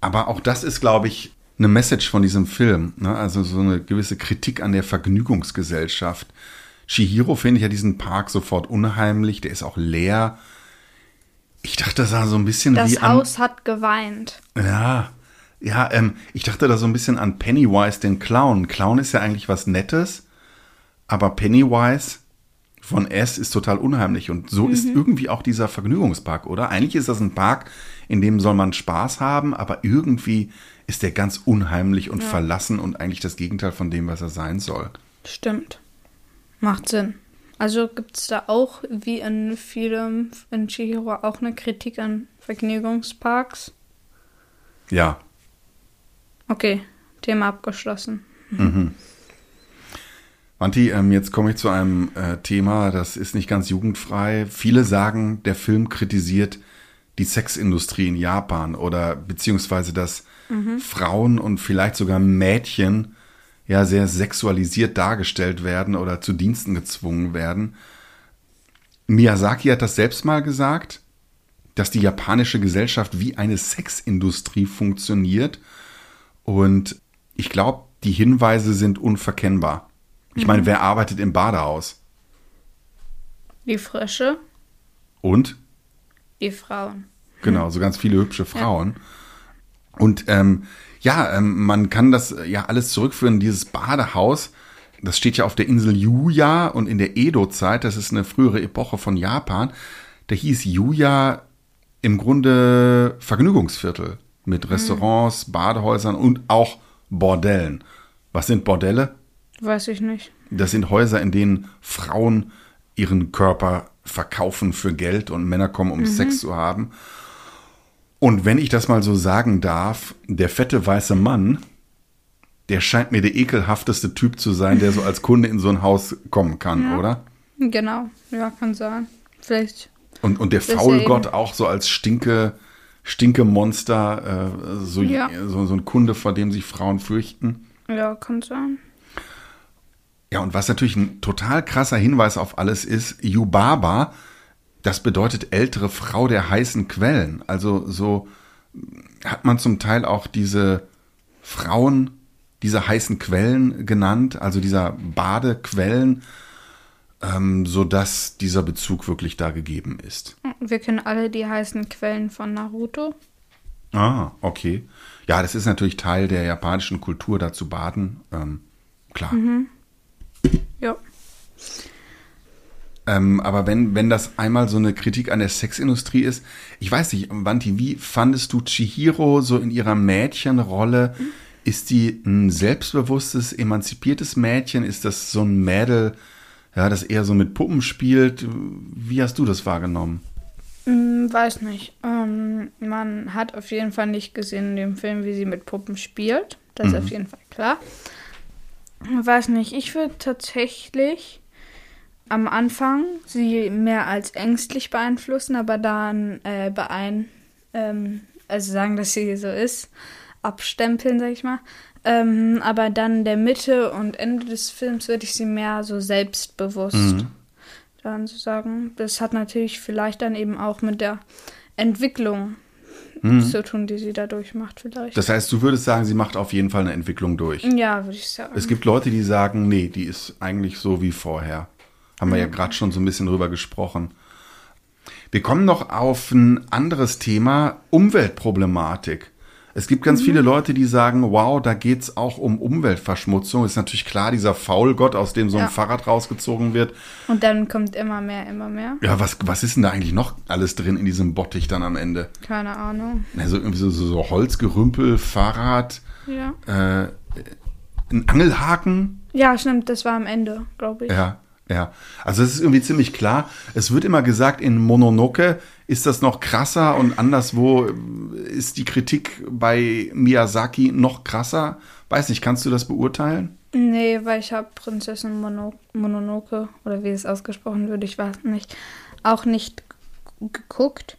Aber auch das ist, glaube ich, eine Message von diesem Film. Ne? Also so eine gewisse Kritik an der Vergnügungsgesellschaft. Shihiro finde ich ja diesen Park sofort unheimlich. Der ist auch leer. Ich dachte, das sah so ein bisschen das wie. Das Haus hat geweint. Ja. Ja, ähm, ich dachte da so ein bisschen an Pennywise, den Clown. Clown ist ja eigentlich was Nettes, aber Pennywise von S ist total unheimlich. Und so mhm. ist irgendwie auch dieser Vergnügungspark, oder? Eigentlich ist das ein Park, in dem soll man Spaß haben, aber irgendwie ist der ganz unheimlich und ja. verlassen und eigentlich das Gegenteil von dem, was er sein soll. Stimmt. Macht Sinn. Also gibt es da auch, wie in vielen in Chihiro, auch eine Kritik an Vergnügungsparks? Ja. Okay, Thema abgeschlossen. Mhm. Wanti, ähm, jetzt komme ich zu einem äh, Thema, das ist nicht ganz jugendfrei. Viele sagen, der Film kritisiert die Sexindustrie in Japan oder beziehungsweise dass mhm. Frauen und vielleicht sogar Mädchen ja sehr sexualisiert dargestellt werden oder zu Diensten gezwungen werden. Miyazaki hat das selbst mal gesagt, dass die japanische Gesellschaft wie eine Sexindustrie funktioniert. Und ich glaube, die Hinweise sind unverkennbar. Ich mhm. meine, wer arbeitet im Badehaus? Die Frösche. Und? Die Frauen. Genau, so ganz viele hübsche Frauen. Ja. Und ähm, ja, ähm, man kann das ja alles zurückführen, dieses Badehaus. Das steht ja auf der Insel Yuya und in der Edo-Zeit, das ist eine frühere Epoche von Japan, da hieß Yuya im Grunde Vergnügungsviertel mit mhm. Restaurants, mhm. Badehäusern und auch Bordellen. Was sind Bordelle? Weiß ich nicht. Das sind Häuser, in denen Frauen ihren Körper verkaufen für Geld und Männer kommen, um mhm. Sex zu haben. Und wenn ich das mal so sagen darf, der fette weiße Mann, der scheint mir der ekelhafteste Typ zu sein, der so als Kunde in so ein Haus kommen kann, ja, oder? Genau, ja, kann sein. Vielleicht. Und, und der Faulgott auch so als Stinke, Stinke-Monster, äh, so, ja. so, so ein Kunde, vor dem sich Frauen fürchten. Ja, kann sein. Ja, und was natürlich ein total krasser Hinweis auf alles ist, Yubaba das bedeutet ältere Frau der heißen Quellen. Also so hat man zum Teil auch diese Frauen diese heißen Quellen genannt, also dieser Badequellen, ähm, sodass dieser Bezug wirklich da gegeben ist. Wir kennen alle die heißen Quellen von Naruto. Ah, okay. Ja, das ist natürlich Teil der japanischen Kultur, da zu baden. Ähm, klar. Mhm. Ja. Ähm, aber wenn, wenn das einmal so eine Kritik an der Sexindustrie ist, ich weiß nicht, Wanti, wie fandest du Chihiro so in ihrer Mädchenrolle? Mhm. Ist die ein selbstbewusstes, emanzipiertes Mädchen? Ist das so ein Mädel, ja, das eher so mit Puppen spielt? Wie hast du das wahrgenommen? Hm, weiß nicht. Ähm, man hat auf jeden Fall nicht gesehen in dem Film, wie sie mit Puppen spielt. Das mhm. ist auf jeden Fall klar. Weiß nicht, ich würde tatsächlich am Anfang sie mehr als ängstlich beeinflussen, aber dann äh, beein, ähm, also sagen, dass sie so ist, abstempeln, sag ich mal. Ähm, aber dann der Mitte und Ende des Films würde ich sie mehr so selbstbewusst mhm. dann so sagen. Das hat natürlich vielleicht dann eben auch mit der Entwicklung mhm. zu tun, die sie dadurch macht, vielleicht. Das heißt, du würdest sagen, sie macht auf jeden Fall eine Entwicklung durch. Ja, würde ich sagen. Es gibt Leute, die sagen, nee, die ist eigentlich so wie vorher. Haben wir ja gerade schon so ein bisschen drüber gesprochen. Wir kommen noch auf ein anderes Thema, Umweltproblematik. Es gibt ganz viele Leute, die sagen, wow, da geht's auch um Umweltverschmutzung. Ist natürlich klar, dieser Faulgott, aus dem so ein Ja. Fahrrad rausgezogen wird. Und dann kommt immer mehr, immer mehr. Ja, was, was ist denn da eigentlich noch alles drin in diesem Bottich dann am Ende? Keine Ahnung. Also irgendwie so, so, so Holzgerümpel, Fahrrad, Ja. äh, ein Angelhaken. Ja, stimmt, das war am Ende, glaube ich. Ja, ja. Also es ist irgendwie ziemlich klar. Es wird immer gesagt, in Mononoke ist das noch krasser und anderswo ist die Kritik bei Miyazaki noch krasser. Weiß nicht, kannst du das beurteilen? Nee, weil ich habe Prinzessin Mono Mononoke, oder wie es ausgesprochen wird, ich weiß nicht, auch nicht geguckt.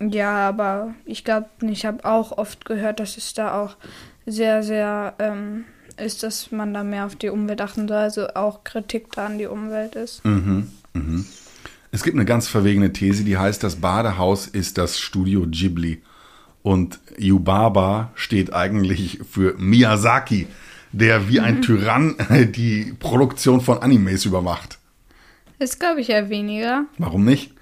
Ja, aber ich glaube, ich habe auch oft gehört, dass es da auch sehr, sehr ähm, ist, dass man da mehr auf die Umwelt achten soll, also auch Kritik da an die Umwelt ist. Es gibt eine ganz verwegene These, die heißt, das Badehaus ist das Studio Ghibli. Und Yubaba steht eigentlich für Miyazaki, der wie ein Tyrann die Produktion von Animes übermacht. Ist, glaube ich, eher weniger, Warum nicht?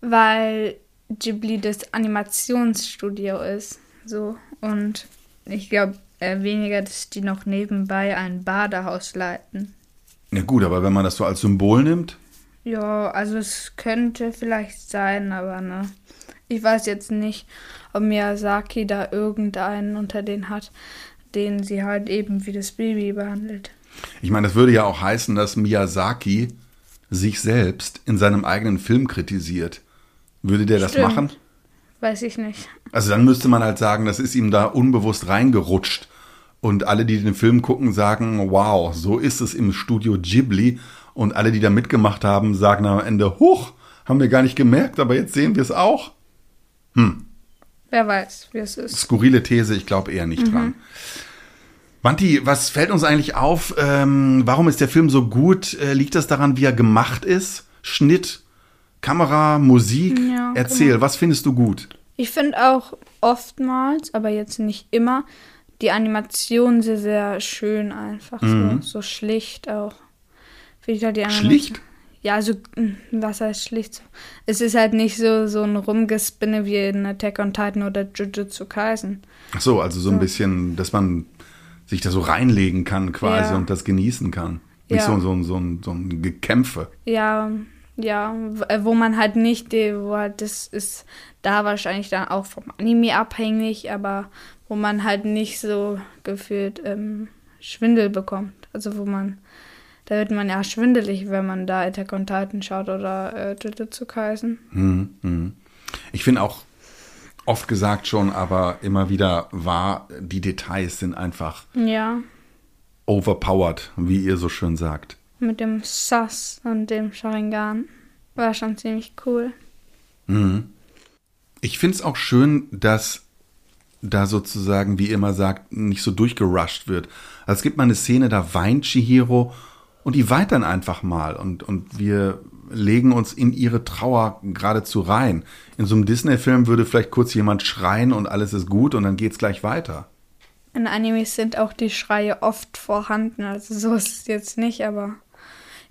weil Ghibli das Animationsstudio ist. So. Und ich glaube eher weniger, dass die noch nebenbei ein Badehaus leiten. Ja gut, aber wenn man das so als Symbol nimmt, Ja, also es könnte vielleicht sein, aber ne. Ich weiß jetzt nicht, ob Miyazaki da irgendeinen unter den hat, den sie halt eben wie das Baby behandelt. ich meine, das würde ja auch heißen, dass Miyazaki sich selbst in seinem eigenen Film kritisiert. Würde der das Stimmt. machen? Weiß ich nicht. Also dann müsste man halt sagen, das ist ihm da unbewusst reingerutscht. Und alle, die den Film gucken, sagen, wow, so ist es im Studio Ghibli. Und alle, die da mitgemacht haben, sagen am Ende, huch, haben wir gar nicht gemerkt, aber jetzt sehen wir es auch. Wer weiß, wie es ist. Skurrile These, ich glaube eher nicht dran. Wanti, was fällt uns eigentlich auf? Ähm, warum ist der Film so gut? Äh, liegt das daran, wie er gemacht ist? Schnitt, Kamera, Musik? Ja, Erzähl, genau. was findest du gut? Ich finde auch oftmals, aber jetzt nicht immer, die Animation sehr, sehr schön einfach. So, so schlicht auch. Finde ich halt die Animation- Schlicht? Ja, so, mm, was heißt schlicht? Es ist halt nicht so, so ein Rumgespinne wie in Attack on Titan oder Jujutsu Kaisen. Ach so, also so ein bisschen, dass man sich da so reinlegen kann quasi Ja. und das genießen kann. Nicht Ja. so, so, so, ein- so ein Gekämpfe. Ja, ja, äh, wo man halt nicht, wo halt, das ist da wahrscheinlich dann auch vom Anime abhängig, aber wo man halt nicht so gefühlt ähm, Schwindel bekommt. Also wo man, da wird man ja schwindelig, wenn man da Attack on Titan schaut oder äh, Jujutsu Kaisen. Hm, hm. Ich finde auch oft gesagt schon, aber immer wieder wahr, die Details sind einfach Ja, overpowered, wie ihr so schön sagt. Mit dem Sass und dem Sharingan. War schon ziemlich cool. Ich finde es auch schön, dass da sozusagen, wie ihr immer sagt, nicht so durchgerusht wird. Also es gibt mal eine Szene, da weint Chihiro und die weint dann einfach mal und, und wir legen uns in ihre Trauer geradezu rein. In so einem Disney-Film würde vielleicht kurz jemand schreien und alles ist gut und dann geht's gleich weiter. In Animes sind auch die Schreie oft vorhanden, also so ist es jetzt nicht, aber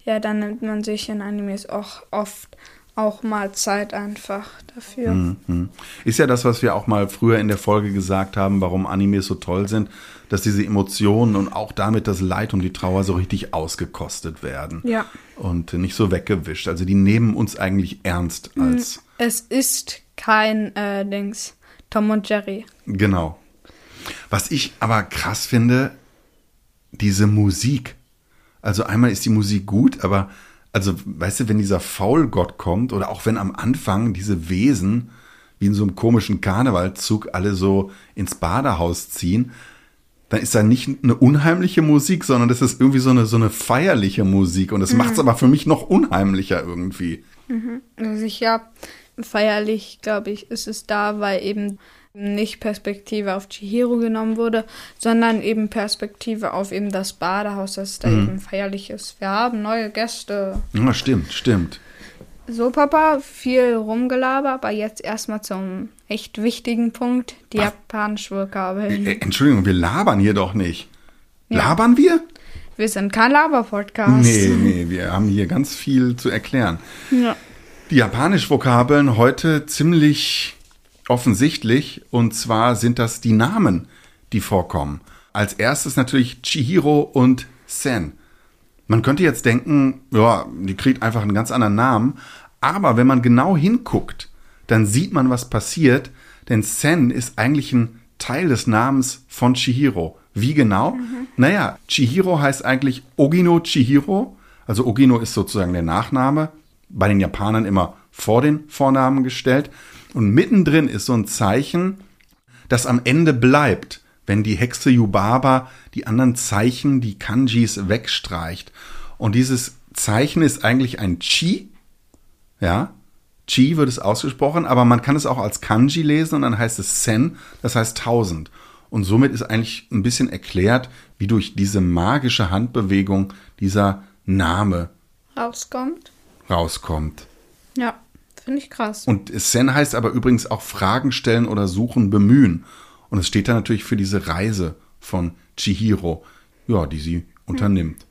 ja, dann nimmt man sich in Animes auch oft auch mal Zeit einfach dafür. Mhm. Ist ja das, was wir auch mal früher in der Folge gesagt haben, warum Animes so toll sind, dass diese Emotionen und auch damit das Leid und die Trauer so richtig ausgekostet werden. Ja. Und nicht so weggewischt. Also die nehmen uns eigentlich ernst als. Es ist kein äh, Dings Tom und Jerry. Genau. Was ich aber krass finde, diese Musik. Also einmal ist die Musik gut, aber also weißt du, wenn dieser Faulgott kommt oder auch wenn am Anfang diese Wesen wie in so einem komischen Karnevalzug alle so ins Badehaus ziehen, dann ist da nicht eine unheimliche Musik, sondern das ist irgendwie so eine so eine feierliche Musik. Und das macht es aber für mich noch unheimlicher irgendwie. Also ich ja, feierlich, glaube ich, ist es da, weil eben nicht Perspektive auf Chihiro genommen wurde, sondern eben Perspektive auf eben das Badehaus, dass da eben feierlich ist. Wir haben neue Gäste. Ja, stimmt, stimmt. So, Papa, viel rumgelabert, aber jetzt erstmal zum echt wichtigen Punkt, die japanische Vokabeln. Äh, Entschuldigung, wir labern hier doch nicht. Ja. Labern wir? Wir sind kein Laber-Podcast. Nee, nee, wir haben hier ganz viel zu erklären. Ja. Die japanisch Vokabeln heute ziemlich offensichtlich. Und zwar sind das die Namen, die vorkommen. Als erstes natürlich Chihiro und Sen. Man könnte jetzt denken, ja, die kriegt einfach einen ganz anderen Namen. Aber wenn man genau hinguckt, dann sieht man, was passiert. Denn Sen ist eigentlich ein Teil des Namens von Chihiro. Wie genau? Mhm. Naja, Chihiro heißt eigentlich Ogino Chihiro. Also Ogino ist sozusagen der Nachname. Bei den Japanern immer vor den Vornamen gestellt. Und mittendrin ist so ein Zeichen, das am Ende bleibt, wenn die Hexe Yubaba die anderen Zeichen, die Kanjis wegstreicht. Und dieses Zeichen ist eigentlich ein Chi. Ja, Chi wird es ausgesprochen, aber man kann es auch als Kanji lesen und dann heißt es Sen, das heißt tausend. Und somit ist eigentlich ein bisschen erklärt, wie durch diese magische Handbewegung dieser Name rauskommt. Rauskommt. Ja, finde ich krass. Und Sen heißt aber übrigens auch Fragen stellen oder suchen, bemühen. Und es steht da natürlich für diese Reise von Chihiro, ja, die sie unternimmt.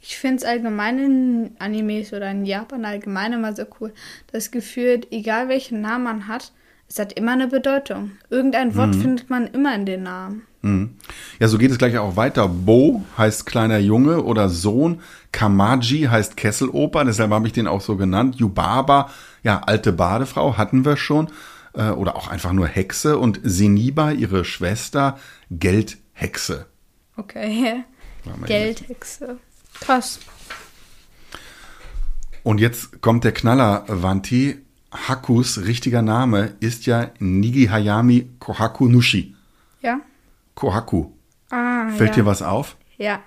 Ich finde es allgemein in Animes oder in Japan allgemein immer so cool, das Gefühl, egal welchen Namen man hat, es hat immer eine Bedeutung. Irgendein Wort mhm. findet man immer in den Namen. Mhm. Ja, so geht es gleich auch weiter. Bo heißt kleiner Junge oder Sohn. Kamaji heißt Kesseloper, deshalb habe ich den auch so genannt. Yubaba, ja, alte Badefrau hatten wir schon. Äh, oder auch einfach nur Hexe. Und Seniba, ihre Schwester, Geldhexe. Okay. Geldhexe. Krass. Und jetzt kommt der Knaller, Vanti. Hakus richtiger Name ist ja Nigi Hayami Kohaku Nushi. Ja. Kohaku. Ah, Fällt ja. dir was auf? Ja.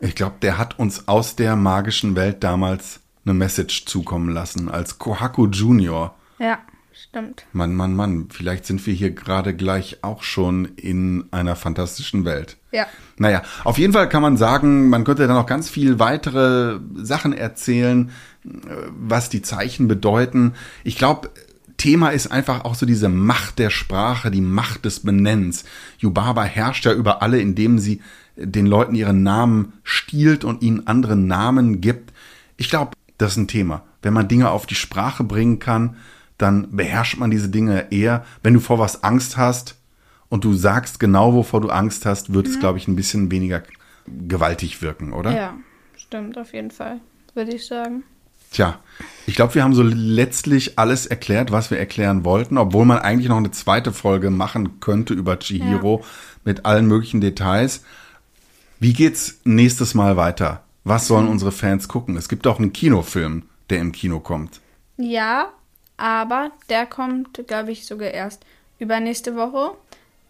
Ich glaube, der hat uns aus der magischen Welt damals eine Message zukommen lassen als Kohaku Junior. Ja, stimmt. Mann, Mann, Mann, vielleicht sind wir hier gerade gleich auch schon in einer fantastischen Welt. Ja. Naja, auf jeden Fall kann man sagen, man könnte dann noch ganz viel weitere Sachen erzählen, was die Zeichen bedeuten. Ich glaube, Thema ist einfach auch so diese Macht der Sprache, die Macht des Benennens. Yubaba herrscht ja über alle, indem sie den Leuten ihren Namen stiehlt und ihnen andere Namen gibt. Ich glaube, das ist ein Thema. Wenn man Dinge auf die Sprache bringen kann, dann beherrscht man diese Dinge eher. Wenn du vor was Angst hast und du sagst genau, wovor du Angst hast, wird es, glaube ich, ein bisschen weniger gewaltig wirken, oder? Ja, stimmt, auf jeden Fall, würde ich sagen. Tja, ich glaube, wir haben so letztlich alles erklärt, was wir erklären wollten, obwohl man eigentlich noch eine zweite Folge machen könnte über Chihiro ja. mit allen möglichen Details. Wie geht's nächstes Mal weiter? Was sollen unsere Fans gucken? Es gibt auch einen Kinofilm, der im Kino kommt. Ja, aber der kommt, glaube ich, sogar erst übernächste Woche.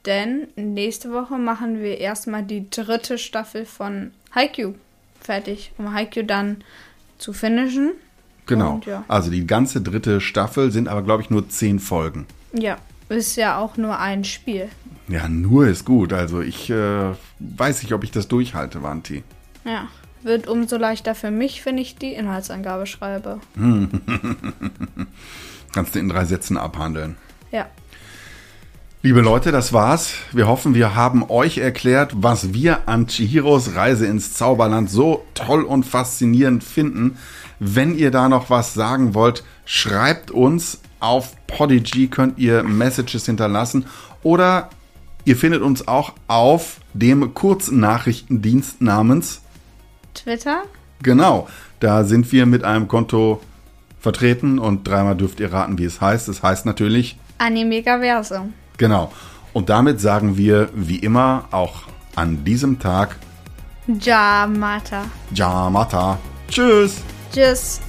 Denn nächste Woche machen wir erstmal die dritte Staffel von Haikyuu fertig, um Haikyuu dann zu finishen. Genau. Und, ja. Also die ganze dritte Staffel sind aber, glaube ich, nur zehn Folgen. Ja, ist ja auch nur ein Spiel. Ja, nur ist gut. Also ich äh, weiß nicht, ob ich das durchhalte, Wanti. Ja, wird umso leichter für mich, wenn ich die Inhaltsangabe schreibe. [LAUGHS] Kannst du in drei Sätzen abhandeln. Ja. Liebe Leute, das war's. Wir hoffen, wir haben euch erklärt, was wir an Chihiros Reise ins Zauberland so toll und faszinierend finden. Wenn ihr da noch was sagen wollt, schreibt uns auf Podigy, könnt ihr Messages hinterlassen oder ihr findet uns auch auf dem Kurznachrichtendienst namens Twitter. Genau, da sind wir mit einem Konto vertreten und dreimal dürft ihr raten, wie es heißt. Es heißt natürlich Animegaverse. Genau. Und damit sagen wir wie immer auch an diesem Tag Jamata. Jamata. Tschüss. Tschüss.